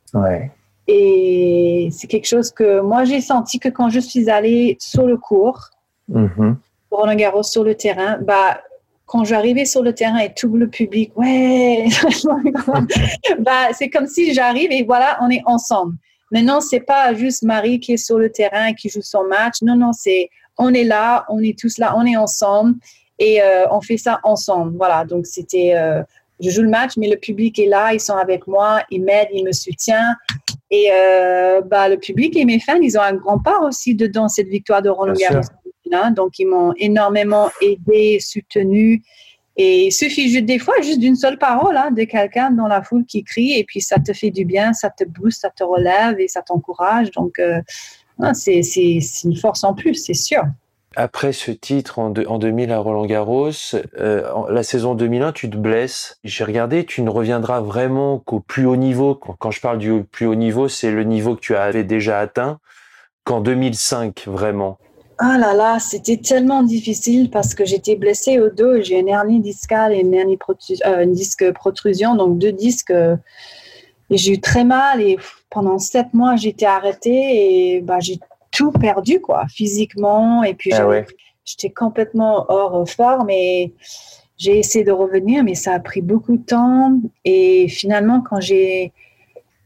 S4: Et c'est quelque chose que moi j'ai senti que quand je suis allée sur le cours, Mm Roland Garros sur le terrain, bah, quand j'arrivais sur le terrain et tout le public, ouais, bah, c'est comme si j'arrive et voilà, on est ensemble. Maintenant, c'est pas juste Marie qui est sur le terrain et qui joue son match. Non, non, c'est on est là, on est tous là, on est ensemble et euh, on fait ça ensemble. Voilà, donc c'était, euh, je joue le match, mais le public est là, ils sont avec moi, ils m'aident, ils me soutiennent. Et euh, bah, le public et mes fans, ils ont un grand part aussi dedans cette victoire de Roland Garros. Donc, ils m'ont énormément aidé, soutenu. Et il suffit juste des fois juste d'une seule parole hein, de quelqu'un dans la foule qui crie et puis ça te fait du bien, ça te booste, ça te relève et ça t'encourage. Donc, euh, c'est une force en plus, c'est sûr.
S3: Après ce titre en, 2000 à Roland Garros, euh, la saison 2001, tu te blesses. J'ai regardé, tu ne reviendras vraiment qu'au plus haut niveau. Quand, je parle du plus haut niveau, c'est le niveau que tu avais déjà atteint qu'en 2005, vraiment.
S4: Ah là là, c'était tellement difficile parce que j'étais blessée au dos j'ai une hernie discale et une, hernie euh, disque protrusion, donc deux disques. et j'ai eu très mal et pendant sept mois, j'étais arrêtée et bah, j'ai tout perdu, quoi, physiquement. Et puis, ah j'étais complètement hors forme et j'ai essayé de revenir, mais ça a pris beaucoup de temps. Et finalement, quand j'ai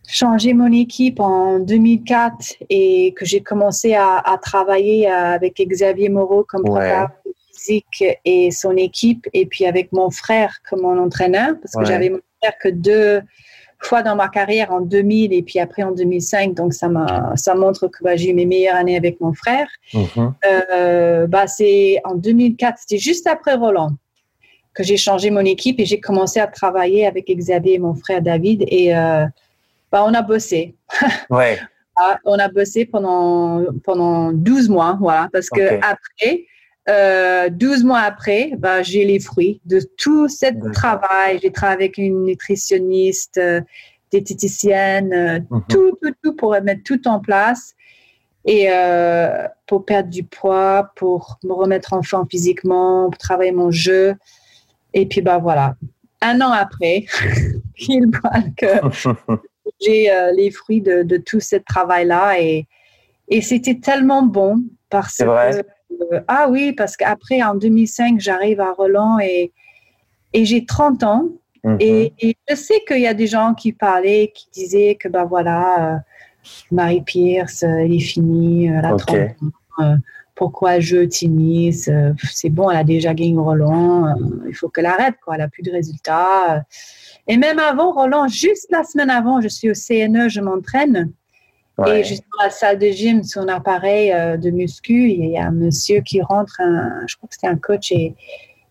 S4: changé mon équipe en 2004 et que j'ai commencé à, travailler avec Xavier Moreau comme ouais. physique et son équipe, et puis avec mon frère comme mon entraîneur, parce que j'avais mon frère que deux fois dans ma carrière en 2000 et puis après en 2005, donc ça, ça montre que bah, j'ai eu mes meilleures années avec mon frère. Mm-hmm. Euh, bah, c'est en 2004, c'était juste après Roland que j'ai changé mon équipe et j'ai commencé à travailler avec Xavier et mon frère David et euh, bah, on a bossé.
S3: Ouais.
S4: Ah, on a bossé pendant, pendant 12 mois, voilà, parce que après, euh, 12 mois après, bah, j'ai les fruits de tout ce travail. J'ai travaillé avec une nutritionniste, euh, diététicienne, euh, mhm. tout, tout, tout pour mettre tout en place et euh, pour perdre du poids, pour me remettre en forme physiquement, pour travailler mon jeu. Et puis, bah voilà, un an après, il parle que j'ai euh, les fruits de, tout ce travail-là et, et c'était tellement bon parce que euh, ah oui parce qu'après en 2005 j'arrive à Roland et et j'ai 30 ans mhm. et, je sais qu'il y a des gens qui parlaient qui disaient que ben voilà euh, Marie Pierce elle est finie elle a 30 ans pourquoi je tennis c'est bon elle a déjà gagné Roland il faut qu'elle arrête quoi elle a plus de résultats et même avant, Roland, juste la semaine avant, je suis au CNE, je m'entraîne. Et suis dans la salle de gym, un appareil euh, de muscu. Il y a un monsieur qui rentre, je crois que c'était un coach, et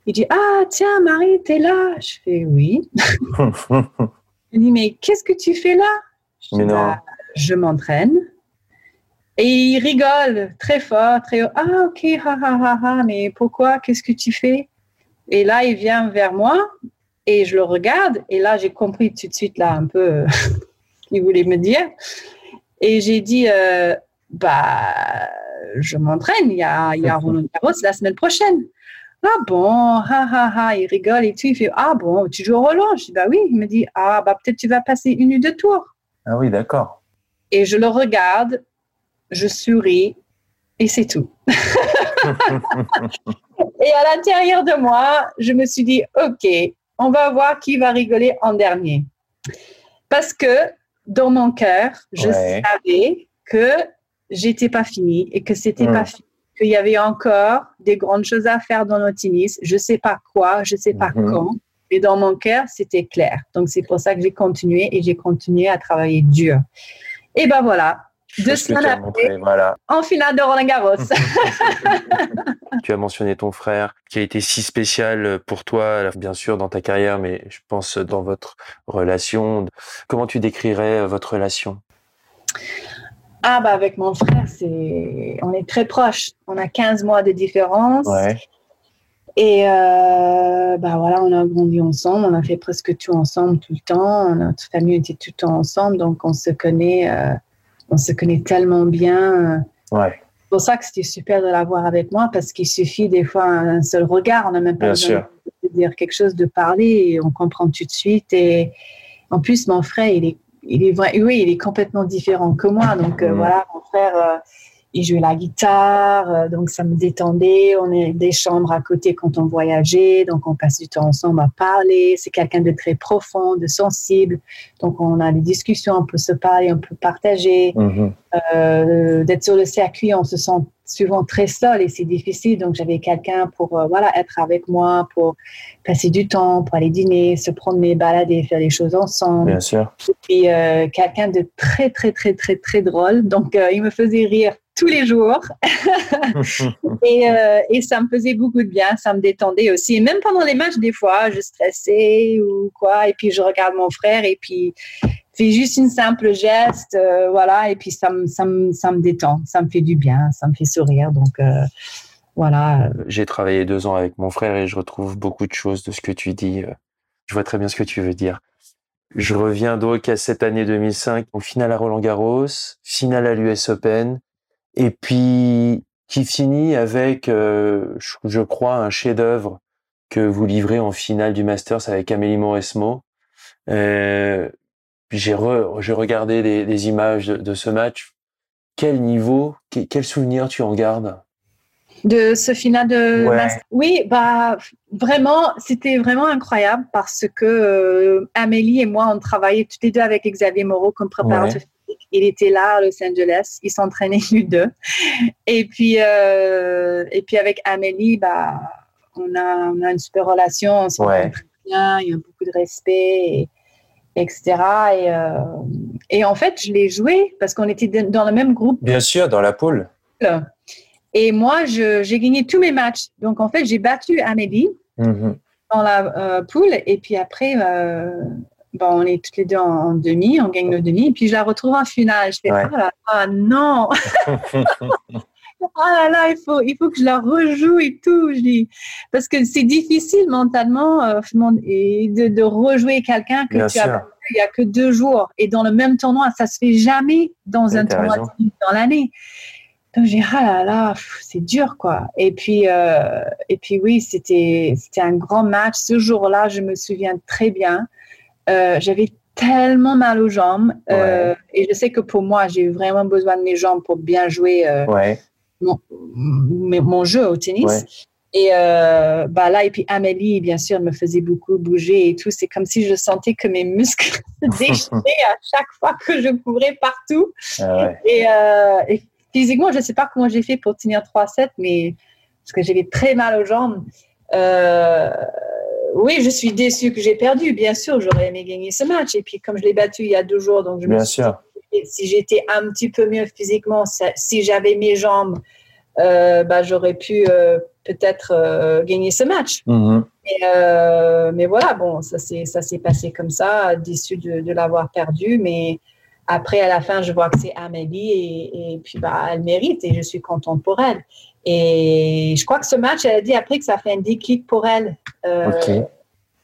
S4: il dit Ah, tiens, Marie, t'es là Je fais Oui. il dit Mais qu'est-ce que tu fais là? Je, bah, je m'entraîne. Et il rigole très fort, très haut. Ah, ok, ha, ha, ha, ha, mais pourquoi? Qu'est-ce que tu fais? Et là, il vient vers moi Et je le regarde. Et là, j'ai compris tout de suite, là, un peu qu'il voulait me dire. Et j'ai dit, euh, bah, je m'entraîne. Il y a, il y a Roland Garros la semaine prochaine. Ah bon, ha ha ha, il rigole et tout. Il fait, ah bon, tu joues au Roland? Je dis, bah oui. Il me dit, ah bah peut-être tu vas passer une ou deux tours.
S3: Ah oui, d'accord.
S4: Et je le regarde, je souris et c'est tout. et à l'intérieur de moi, je me suis dit, OK, on va voir qui va rigoler en dernier. Parce que dans mon cœur, je savais que j'étais pas finie et que c'était pas hmm. fini, qu'il y avait encore des grandes choses à faire dans le tennis. Je sais pas quoi, je sais pas hmm. quand. Mais dans mon cœur, c'était clair. Donc, c'est pour ça que j'ai continué et j'ai continué à travailler dur. Et ben voilà, deux semaines après, voilà. en finale de Roland Garros.
S3: tu as mentionné ton frère qui a été si spécial pour toi, bien sûr, dans ta carrière, mais je pense dans votre relation. Comment tu décrirais votre relation?
S4: Ah bah avec mon frère, c'est on est très proches. On a 15 mois de différence. Ouais. Et euh, bah voilà, on a grandi ensemble, on a fait presque tout ensemble tout le temps. Notre famille était tout le temps ensemble, donc on se connaît, euh, on se connaît tellement bien.
S3: Ouais.
S4: C'est pour ça que c'était super de l'avoir avec moi parce qu'il suffit des fois un seul regard, on n'a même pas besoin de dire quelque chose, de parler, et on comprend tout de suite. Et en plus, mon frère, il est, il est vrai, oui, il est complètement différent que moi. Donc euh, mm. voilà, mon frère il jouait la guitare, euh, donc ça me détendait. On est des chambres à côté quand on voyageait, donc on passe du temps ensemble à parler. C'est quelqu'un de très profond, de sensible, donc on a des discussions, on peut se parler, on peut partager. Mm-hmm. Euh, d'être sur le circuit, on se sent souvent très seul et c'est difficile. Donc j'avais quelqu'un pour euh, voilà être avec moi, pour passer du temps, pour aller dîner, se promener, balader, faire des choses ensemble.
S3: Bien sûr.
S4: Et puis quelqu'un de très très très très très drôle. Donc il me faisait rire tous les jours. et, euh, et, ça me faisait beaucoup de bien, ça me détendait aussi. Et même pendant les matchs, des fois, je stressais ou quoi, et puis je regarde mon frère et puis fait juste une simple geste, euh, voilà, et puis ça me, ça, me, ça me détend, ça me fait du bien, ça me fait sourire. Donc euh, voilà.
S3: J'ai travaillé deux ans avec mon frère et je retrouve beaucoup de choses de ce que tu dis. Je vois très bien ce que tu veux dire. Je reviens donc à cette année 2005, au final à Roland Garros, finale à l'US Open, et puis qui finit avec, euh, je, crois, un chef-d'œuvre que vous livrez en finale du Masters avec Amélie Mauresmo. Euh, j'ai regardé les, images de, ce match. Quel niveau, quel, souvenir tu en gardes?
S4: De ce final de Masters Oui, bah vraiment, c'était vraiment incroyable parce que euh, Amélie et moi on travaillait tous les deux avec Xavier Moreau comme préparateur il était là à Los Angeles. Ils s'entraînaient nous deux. Et puis, euh, et puis avec Amélie, bah, on, a, on a une super relation. On très bien. Il y a beaucoup de respect, etc. Et, euh, et en fait, je l'ai joué parce qu'on était dans le même groupe.
S3: Bien sûr, dans la poule.
S4: Et moi, j'ai gagné tous mes matchs. Donc, en fait, j'ai battu Amélie mm-hmm. dans la euh, poule. Et puis après, bon, on est toutes les deux en, demi, on gagne nos demi, et puis je la retrouve en finale. Je fais, oh là là, non Oh là là, il faut, il faut que je la rejoue et tout. Je dis, parce que c'est difficile mentalement euh, de, de, rejouer quelqu'un que tu as il n'y a que deux jours. Et dans le même tournoi, ça se fait jamais dans un tournoi dans l'année. Donc j'ai ah là là, c'est dur quoi. Et puis euh, et puis oui, c'était c'était un grand match. Ce jour-là, je me souviens très bien. Euh, j'avais tellement mal aux jambes. Euh, et je sais que pour moi, j'ai vraiment besoin de mes jambes pour bien jouer euh, mon, mon, jeu au tennis. Et bah là, et puis Amélie, bien sûr, me faisait beaucoup bouger et tout. C'est comme si je sentais que mes muscles se déchiraient à chaque fois que je courais partout. Ah et, et, physiquement, je ne sais pas comment j'ai fait pour tenir 3-7, mais parce que j'avais très mal aux jambes. Euh, oui, je suis déçue que j'ai perdu. Bien sûr, j'aurais aimé gagner ce match. Et puis, comme je l'ai battu il y a deux jours, donc je
S3: Bien me sûr.
S4: si j'étais un petit peu mieux physiquement, si j'avais mes jambes, euh, bah, j'aurais pu euh, peut-être euh, gagner ce match.
S3: Mm-hmm.
S4: mais voilà, bon, ça s'est passé comme ça, déçu de, l'avoir perdu. Mais après, à la fin, je vois que c'est Amélie et, et, puis bah, elle mérite et je suis contente pour elle. Et je crois que ce match, elle a dit après que ça fait un déclic pour elle. Euh,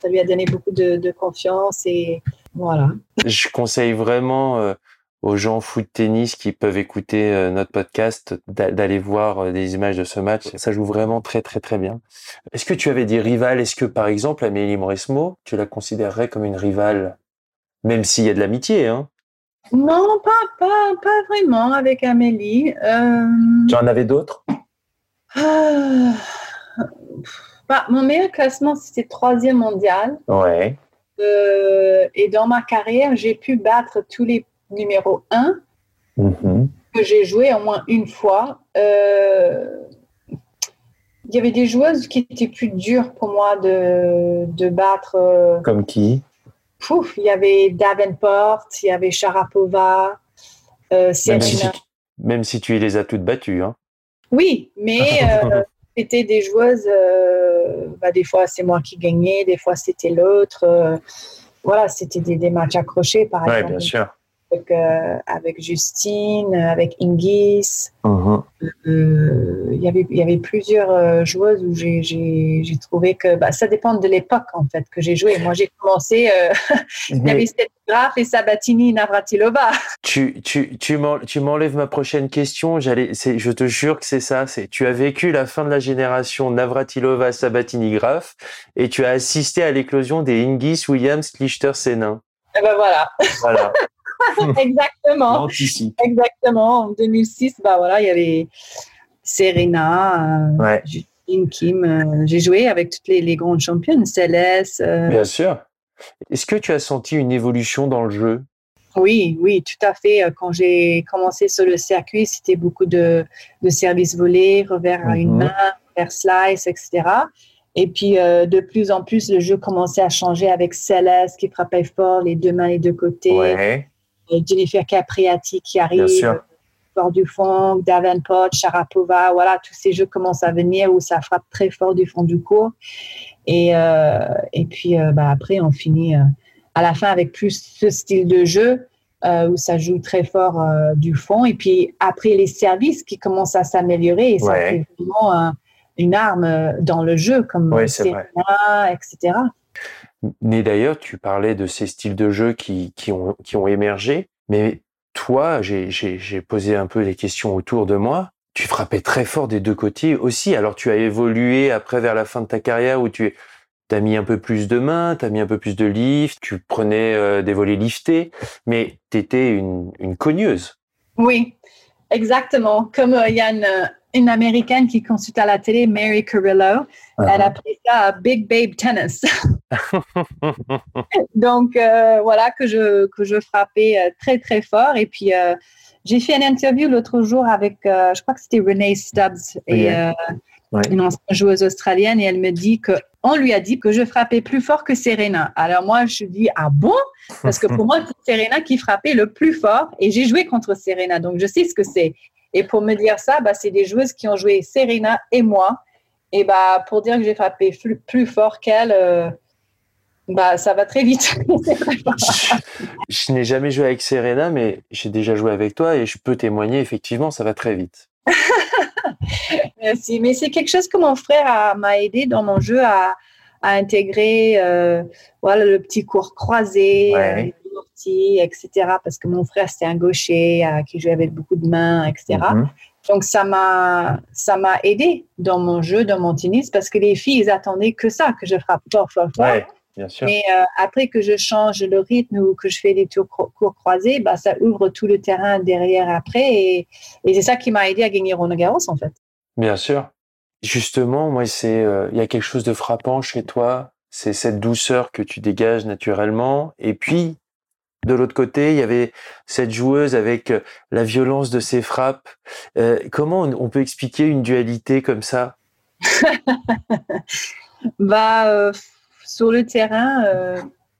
S4: ça lui a donné beaucoup de, confiance et voilà.
S3: Je conseille vraiment euh, aux gens foot tennis qui peuvent écouter euh, notre podcast d'aller voir euh, des images de ce match. Ça joue vraiment très très très bien. Est-ce que tu avais des rivales? Est-ce que par exemple Amélie Mauresmo, tu la considérerais comme une rivale, même s'il y a de l'amitié hein?
S4: Non, pas, pas, pas vraiment avec Amélie.
S3: Tu en avais d'autres?
S4: Ah, bah, mon meilleur classement, c'était troisième mondial.
S3: Ouais.
S4: Euh, et dans ma carrière, j'ai pu battre tous les numéros 1 mm-hmm. que j'ai joué au moins une fois. Euh, il y avait des joueuses qui étaient plus dures pour moi de, de battre. Euh,
S3: Comme qui?
S4: Pouf, il y avait Davenport, il y avait Sharapova,
S3: même si, même, si tu, les as toutes battues. Hein.
S4: Oui, mais c'était des joueuses, euh, bah, des fois c'est moi qui gagnais, des fois c'était l'autre. Euh, voilà, c'était des, des, matchs accrochés par
S3: exemple. bien sûr
S4: avec, euh, avec Justine, avec Ingis. Uh-huh. Euh, il y avait, il y avait plusieurs euh, joueuses où j'ai trouvé que bah, ça dépend de l'époque en fait que j'ai joué. Moi j'ai commencé, il y avait Graf et Sabatini Navratilova.
S3: Tu, tu, tu m'enlèves ma prochaine question. Je te jure que c'est ça. Tu as vécu la fin de la génération Navratilova, Sabatini, Graf et tu as assisté à l'éclosion des Ingis, Williams, Lichter, Sénin.
S4: Et eh ben voilà. Voilà. Exactement. Exactement. En 2006, bah voilà, il y avait Serena,
S3: euh,
S4: Kim. Euh, j'ai joué avec toutes les, grandes championnes, Céleste.
S3: Euh. Bien sûr. Est-ce que tu as senti une évolution dans le jeu?
S4: Oui, oui, tout à fait. Quand j'ai commencé sur le circuit, c'était beaucoup de, de services volés, revers à une mhm. main, revers slice, etc. Et puis, de plus en plus, le jeu commençait à changer avec Céleste qui frappait fort, les deux mains, les deux côtés.
S3: Ouais.
S4: Jennifer Capriati qui arrive, fort du fond, Davenport, Sharapova, voilà, tous ces jeux commencent à venir où ça frappe très fort du fond du cours. Et, euh, et puis euh, bah, après, on finit euh, à la fin avec plus ce style de jeu où ça joue très fort du fond. Et puis après, les services qui commencent à s'améliorer et ça fait vraiment une arme dans le jeu, comme
S3: ouais,
S4: etc.
S3: Mais d'ailleurs, tu parlais de ces styles de jeu qui, qui, ont, qui ont émergé, mais toi, j'ai posé un peu les questions autour de moi. Tu frappais très fort des deux côtés aussi. Alors tu as évolué après vers la fin de ta carrière où tu as mis un peu plus de mains, tu as mis un peu plus de lift, tu prenais euh, des volets liftés, mais tu étais une, une cogneuse.
S4: Oui, exactement. Comme euh, il y a une, une américaine qui consulte à la télé, Mary Carrillo. Elle a uh-huh. pris ça Big Babe Tennis. Donc euh, voilà que je, que je frappais euh, très très fort. Et puis euh, j'ai fait une interview l'autre jour avec, je crois que c'était Renee Stubbs, et, une ancienne joueuse australienne, et elle me dit que on lui a dit que je frappais plus fort que Serena. Alors moi, je dis ah bon? Parce que pour moi, c'est Serena qui frappait le plus fort, et j'ai joué contre Serena, donc je sais ce que c'est. Et pour me dire ça, bah, c'est des joueuses qui ont joué Serena et moi. Et bah, pour dire que j'ai frappé plus, fort qu'elle, bah, ça va très vite.
S3: je, n'ai jamais joué avec Serena, mais j'ai déjà joué avec toi et je peux témoigner, effectivement, ça va très vite.
S4: Merci. Mais c'est quelque chose que mon frère m'a aidé dans mon jeu à, intégrer euh, voilà, le petit cours croisé. Euh, etc. Parce que mon frère, c'était un gaucher euh, qui jouait avec beaucoup de mains, etc. Mhm. Donc, ça m'a, aidé dans mon jeu, dans mon tennis, parce que les filles, ils attendaient que ça, que je frappe fort, fort, fort.
S3: Bien sûr.
S4: Mais euh, après que je change le rythme ou que je fais des tours courts croisés, bah, ça ouvre tout le terrain derrière après. Et, c'est ça qui m'a aidé à gagner Roland Garros, en fait.
S3: Bien sûr. Justement, moi, c'est, euh, il y a quelque chose de frappant chez toi. C'est cette douceur que tu dégages naturellement. Et puis, de l'autre côté, il y avait cette joueuse avec euh, la violence de ses frappes. Euh, comment on, peut expliquer une dualité comme ça?
S4: Bah, sur le terrain,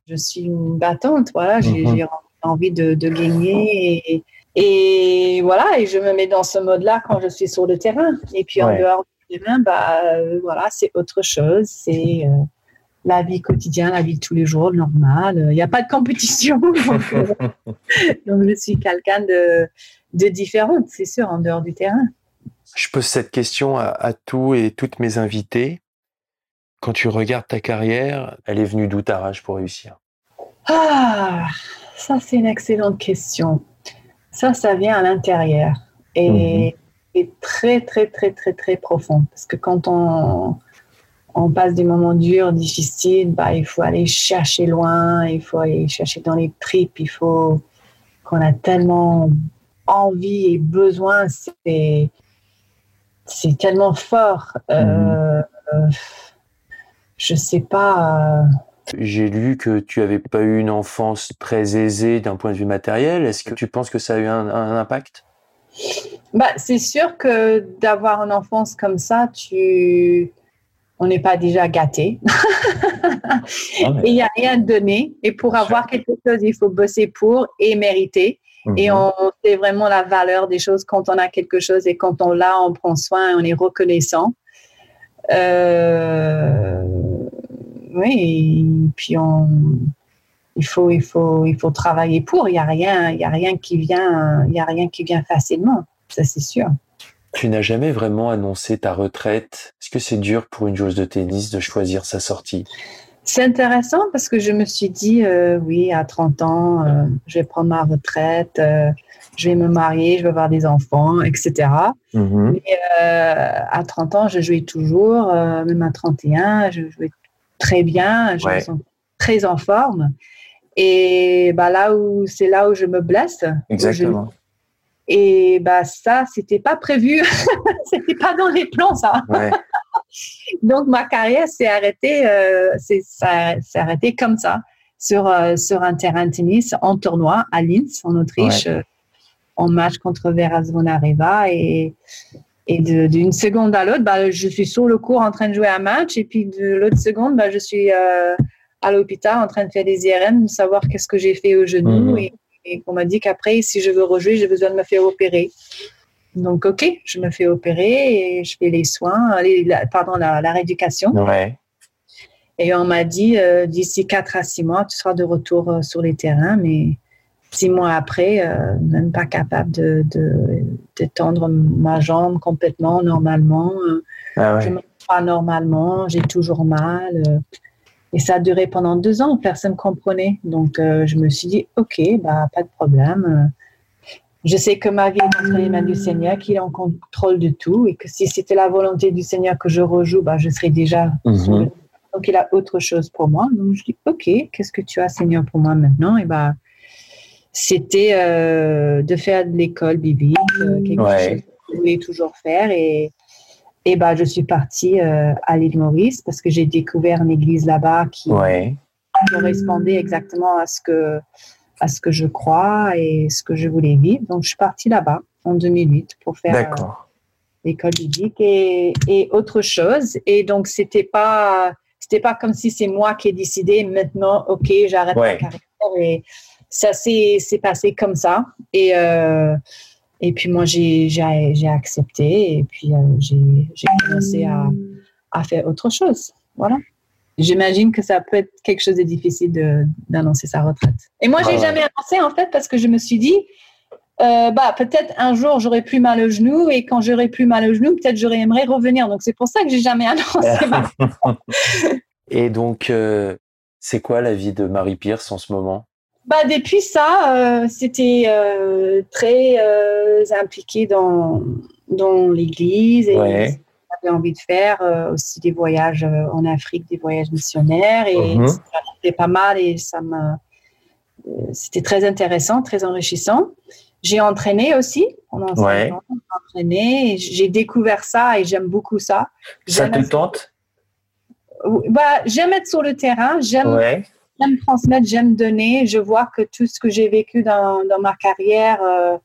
S4: je suis une battante. Voilà, j'ai mhm. envie de, gagner et, voilà, et je me mets dans ce mode-là quand je suis sur le terrain. Et puis en dehors du terrain, bah voilà, c'est autre chose. C'est la vie quotidienne, la vie de tous les jours, normale. Il n'y a pas de compétition. Donc, je suis quelqu'un de, de différente, c'est sûr, en dehors du terrain.
S3: Je pose cette question à, tous et toutes mes invités. Quand tu regardes ta carrière, elle est venue d'où ta rage pour réussir?
S4: Ah, ça c'est une excellente question. Ça, ça vient à l'intérieur et, et très, très, très, très, très profond. Parce que quand on, on passe des moments durs, difficiles, bah, il faut aller chercher loin, il faut aller chercher dans les tripes, il faut qu'on a tellement envie et besoin, c'est c'est tellement fort. Euh, je sais pas.
S3: J'ai lu que tu avais pas eu une enfance très aisée d'un point de vue matériel. Est-ce que tu penses que ça a eu un, un impact?
S4: Bah, c'est sûr que d'avoir une enfance comme ça, tu on n'est pas déjà gâté. Ah, il n'y a rien de donné. Et pour avoir quelque chose, il faut bosser pour et mériter. Et mhm. on sait vraiment la valeur des choses quand on a quelque chose et quand on l'a, on prend soin et on est reconnaissant. Euh, oui, et puis on, il faut, il faut, il faut travailler pour. Il n'y a rien, il y a rien qui vient, il y a rien qui vient facilement. Ça, c'est sûr.
S3: Tu n'as jamais vraiment annoncé ta retraite. Est-ce que c'est dur pour une joueuse de tennis de choisir sa sortie?
S4: C'est intéressant parce que je me suis dit, euh, oui, à 30 ans, euh, je vais prendre ma retraite, euh, je vais me marier, je vais avoir des enfants, etc. Mm-hmm. Mais à 30 ans, je jouais toujours, même à 31, je jouais très bien, je me sens très en forme. Et bah, là où c'est là où je me blesse.
S3: Exactement.
S4: Et bah ça, c'était pas prévu, c'était pas dans les plans ça. Donc ma carrière s'est arrêtée, euh, s'est arrêtée comme ça sur euh, sur un terrain de tennis en tournoi à Linz en Autriche, euh, en match contre Vera Zvonareva et et d'une seconde à l'autre, bah, je suis sur le court en train de jouer un match et puis de l'autre seconde, bah, je suis euh, à l'hôpital en train de faire des IRM, de savoir qu'est-ce que j'ai fait au genou. Mhm. Et, et on m'a dit qu'après, si je veux rejouer, j'ai besoin de me faire opérer. Donc, OK, je me fais opérer et je fais les soins, pardon, la, rééducation.
S3: Ouais.
S4: Et on m'a dit, euh, d'ici 4 à 6 mois, tu seras de retour euh, sur les terrains, mais six mois après, euh, même pas capable de, d'étendre ma jambe complètement normalement. Ah Je me pas normalement, j'ai toujours mal. Et ça a duré pendant deux ans, personne ne comprenait. Donc, euh, je me suis dit, OK, bah, pas de problème. Je sais que ma vie est entre les mains du Seigneur, qu'il est en contrôle de tout et que si c'était la volonté du Seigneur que je rejoue, bah, je serais déjà. Mhm. Donc, il a autre chose pour moi. Donc, je dis, OK, qu'est-ce que tu as, Seigneur, pour moi maintenant? Et bah, c'était euh, de faire de l'école biblique, euh, quelque chose que je voulais toujours faire. Et et ben, je suis partie euh, à l'île Maurice parce que j'ai découvert une église là-bas qui correspondait exactement à ce que à ce que je crois et ce que je voulais vivre. Donc, je suis partie là-bas en 2008 pour faire euh, l'école biblique et, et, autre chose. Et donc, c'était pas c'était pas comme si c'est moi qui ai décidé maintenant, ok, j'arrête ma carrière. Et ça s'est passé comme ça. Et euh, et puis moi, j'ai accepté et puis euh, j'ai commencé à, à, faire autre chose. Voilà. J'imagine que ça peut être quelque chose de difficile d'annoncer sa retraite. Et moi, j'ai jamais annoncé en fait parce que je me suis dit, euh, bah peut-être un jour j'aurai plus mal au genou et quand j'aurai plus mal au genou, peut-être j'aurais aimé revenir. Donc c'est pour ça que j'ai jamais annoncé.
S3: et donc, euh, c'est quoi la vie de Marie Pierce en ce moment?
S4: Bah, depuis ça, euh, c'était euh, très euh, impliqué dans, dans l'Église et j'avais envie de faire aussi des voyages en Afrique, des voyages missionnaires et mhm. c'était pas mal et ça m'a c'était très intéressant, très enrichissant. J'ai entraîné aussi pendant ouais. entraîné, j'ai découvert ça et j'aime beaucoup ça.
S3: Ça te tente?
S4: Bah, J'aime être sur le terrain, j'aime j'aime transmettre, j'aime donner. Je vois que tout ce que j'ai vécu dans, dans, ma carrière, euh,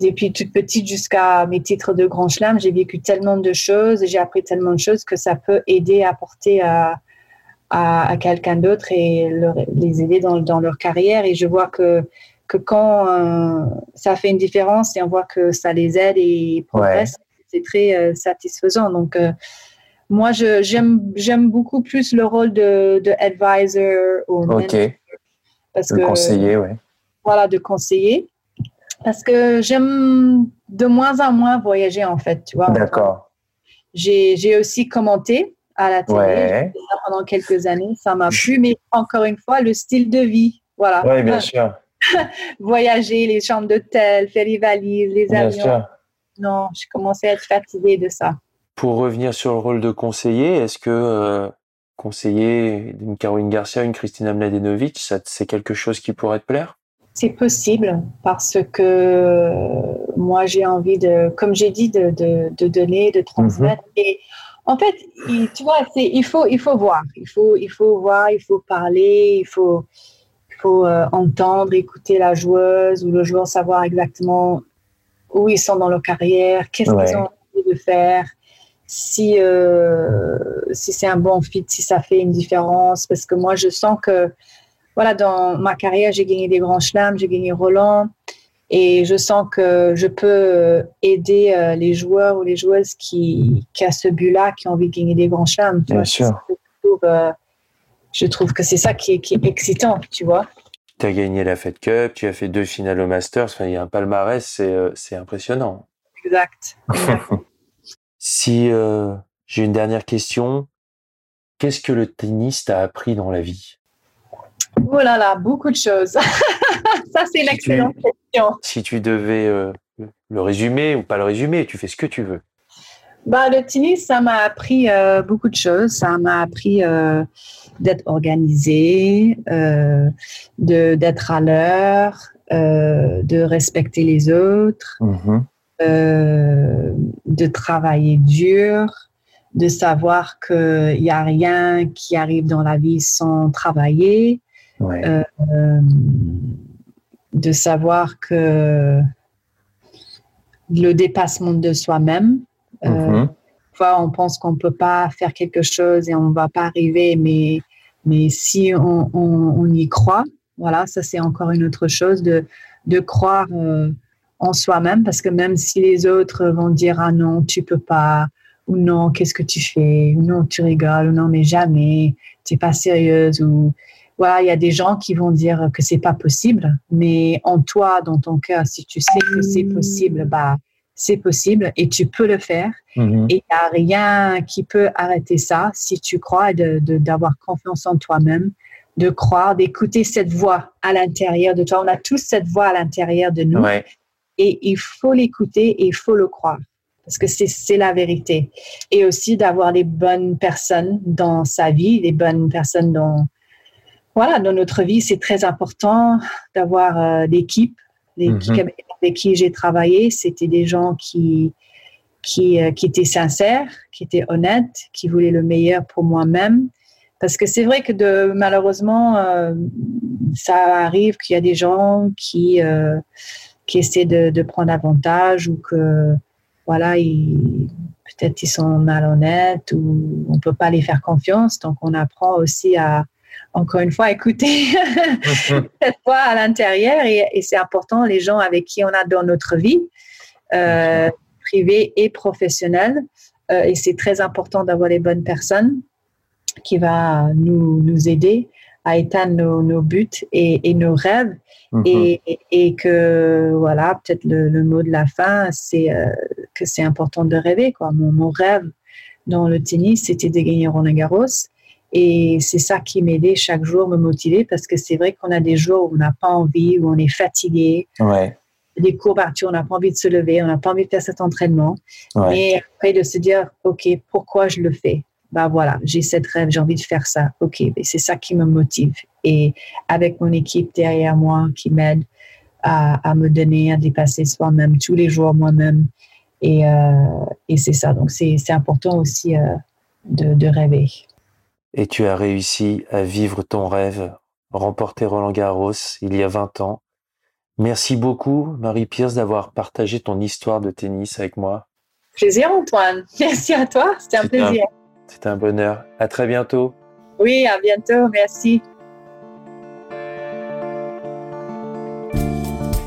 S4: depuis toute petite jusqu'à mes titres de grand chelem, j'ai vécu tellement de choses, j'ai appris tellement de choses que ça peut aider à apporter à, à, quelqu'un d'autre et les aider dans, dans, leur carrière. Et je vois que, que quand euh, ça fait une différence et on voit que ça les aide et progressent, c'est très euh, satisfaisant. Donc, moi, j'aime, beaucoup plus le rôle de, de advisor ou.
S3: Parce de conseiller, oui.
S4: Voilà, de conseiller. Parce que j'aime de moins en moins voyager, en fait, tu vois.
S3: D'accord.
S4: J'ai, aussi commenté à la télé.
S3: Ouais.
S4: Pendant quelques années, ça m'a plu, mais encore une fois, le style de vie. Voilà.
S3: Oui, bien sûr.
S4: Voyager, les chambres d'hôtel, faire les valises, les
S3: Bien
S4: avions.
S3: sûr.
S4: Non, j'ai commencé à être fatiguée de ça.
S3: Pour revenir sur le rôle de conseiller, est-ce que euh, conseiller une Caroline Garcia, une Christina Mladenovic, c'est quelque chose qui pourrait te plaire?
S4: C'est possible parce que moi, j'ai envie de, comme j'ai dit, de, de, de donner, de transmettre. Et en fait, il- tu vois, c'est, il, faut, il faut voir. Il faut, il faut voir, il faut parler, il faut, il faut euh, entendre, écouter la joueuse ou le joueur, savoir exactement où ils sont dans leur carrière, qu'est-ce
S3: Ouais.
S4: qu'ils ont envie de faire, si, euh, si c'est un bon fit, si ça fait une différence. Parce que moi, je sens que voilà, dans ma carrière, j'ai gagné des grands chelems, j'ai gagné Roland, et je sens que je peux euh, aider euh, les joueurs ou les joueuses qui, qui a ce but-là, qui ont envie de gagner des grands chelems. tu
S3: Bien
S4: vois.
S3: sûr.
S4: Je trouve, euh, je trouve que c'est ça qui est, qui est excitant, tu vois.
S3: Tu as gagné la Fed Cup, tu as fait deux finales au Masters, enfin, il y a un palmarès, c'est euh, c'est impressionnant.
S4: Exact. exact.
S3: Si euh, j'ai une dernière question, qu'est-ce que le tennis t'a appris dans la vie?
S4: Oh là là, beaucoup de choses. ça, c'est une
S3: Si tu-
S4: excellente question.
S3: Si tu devais euh, le résumer ou pas le résumer, tu fais ce que tu veux.
S4: Bah, le tennis, ça m'a appris euh, beaucoup de choses. Ça m'a appris euh, d'être organisé, euh, d'être à l'heure, de respecter les autres, euh, de travailler dur, de savoir qu'il n'y a rien qui arrive dans la vie sans travailler,
S3: Ouais.
S4: Euh, euh, de savoir que le dépassement de soi-même. Parfois, on pense qu'on ne peut pas faire quelque chose et on ne va pas arriver, mais, mais si on, on- on y croit, voilà, ça c'est encore une autre chose de, de croire euh, en soi-même, parce que même si les autres vont dire ah non, tu peux pas, ou non, qu'est-ce que tu fais, ou non, tu rigoles, ou non, mais jamais, tu n'es pas sérieuse, ou voilà, il y a des gens qui vont dire que c'est pas possible, mais en toi, dans ton cœur, si tu sais que c'est possible, bah c'est possible et tu peux le faire.
S3: Mhm.
S4: Et il n'y a rien qui peut arrêter ça si tu crois d'avoir confiance en toi-même, de croire, d'écouter cette voix à l'intérieur de toi. On a tous cette voix à l'intérieur de nous
S3: Ouais.
S4: Et il faut l'écouter et il faut le croire parce que c'est la vérité. Et aussi d'avoir les bonnes personnes dans sa vie, les bonnes personnes dans, voilà, dans notre vie. C'est très important d'avoir euh, l'équipe, l'équipe
S3: Mhm.
S4: avec, avec qui j'ai travaillé. C'était des gens qui, qui, euh, qui étaient sincères, qui étaient honnêtes, qui voulaient le meilleur pour moi-même. Parce que c'est vrai que de, malheureusement, euh, ça arrive qu'il y a des gens qui, qui essaient de, de prendre avantage ou que, voilà, ils- peut-être ils sont malhonnêtes ou on ne peut pas les faire confiance. Donc, on apprend aussi à, encore une fois, écouter cette voix à l'intérieur et, et c'est important, les gens avec qui on a dans notre vie, euh, privée et professionnelle. Euh, et c'est très important d'avoir les bonnes personnes qui va nous, nous aider à atteindre nos, nos buts et, et nos rêves.
S3: Mhm.
S4: Et, et- et que, voilà, peut-être le, le mot de la fin, c'est euh, que c'est important de rêver. Quoi. Mon, mon rêve dans le tennis, c'était de gagner Roland Garros. Et c'est ça qui m'aidait chaque jour, me motiver, parce que c'est vrai qu'on a des jours où on n'a pas envie, où on est fatigué,
S3: Ouais.
S4: des courbatures, on n'a pas envie de se lever, on n'a pas envie de faire cet entraînement.
S3: Ouais.
S4: Mais après, de se dire, OK, pourquoi je le fais? Bah voilà, j'ai cette rêve, j'ai envie de faire ça. OK, mais c'est ça qui me motive. Et avec mon équipe derrière moi qui m'aide à, à me donner, à dépasser soi-même tous les jours moi-même. Et, euh, et c'est ça. Donc, c'est c'est important aussi euh, de, de rêver.
S3: Et tu as réussi à vivre ton rêve, remporter Roland Garros il y a 20 ans. Merci beaucoup, Marie Pierce, d'avoir partagé ton histoire de tennis avec moi.
S4: Plaisir, Antoine. Merci à toi. C'était un
S3: C'était un-
S4: plaisir.
S3: C'était un bonheur. À très bientôt.
S4: Oui, à bientôt. Merci.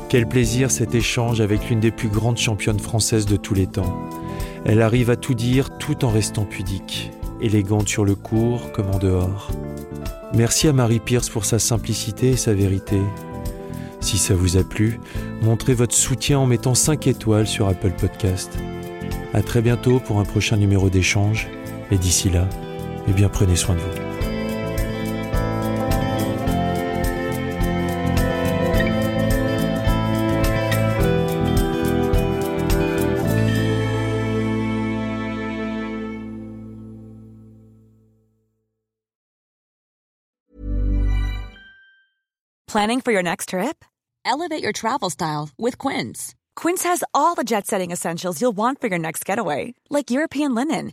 S5: Quel plaisir cet échange avec l'une des plus grandes championnes françaises de tous les temps. Elle arrive à tout dire tout en restant pudique, élégante sur le court comme en dehors. Merci à Marie Pierce pour sa simplicité et sa vérité. Si ça vous a plu, montrez votre soutien en mettant 5 étoiles sur Apple Podcast. À très bientôt pour un prochain numéro d'échange et d'ici là, Eh bien, prenez soin de vous.
S6: Planning for your next trip? Elevate your travel style with Quince. Quince has all the jet setting essentials you'll want for your next getaway, like European linen,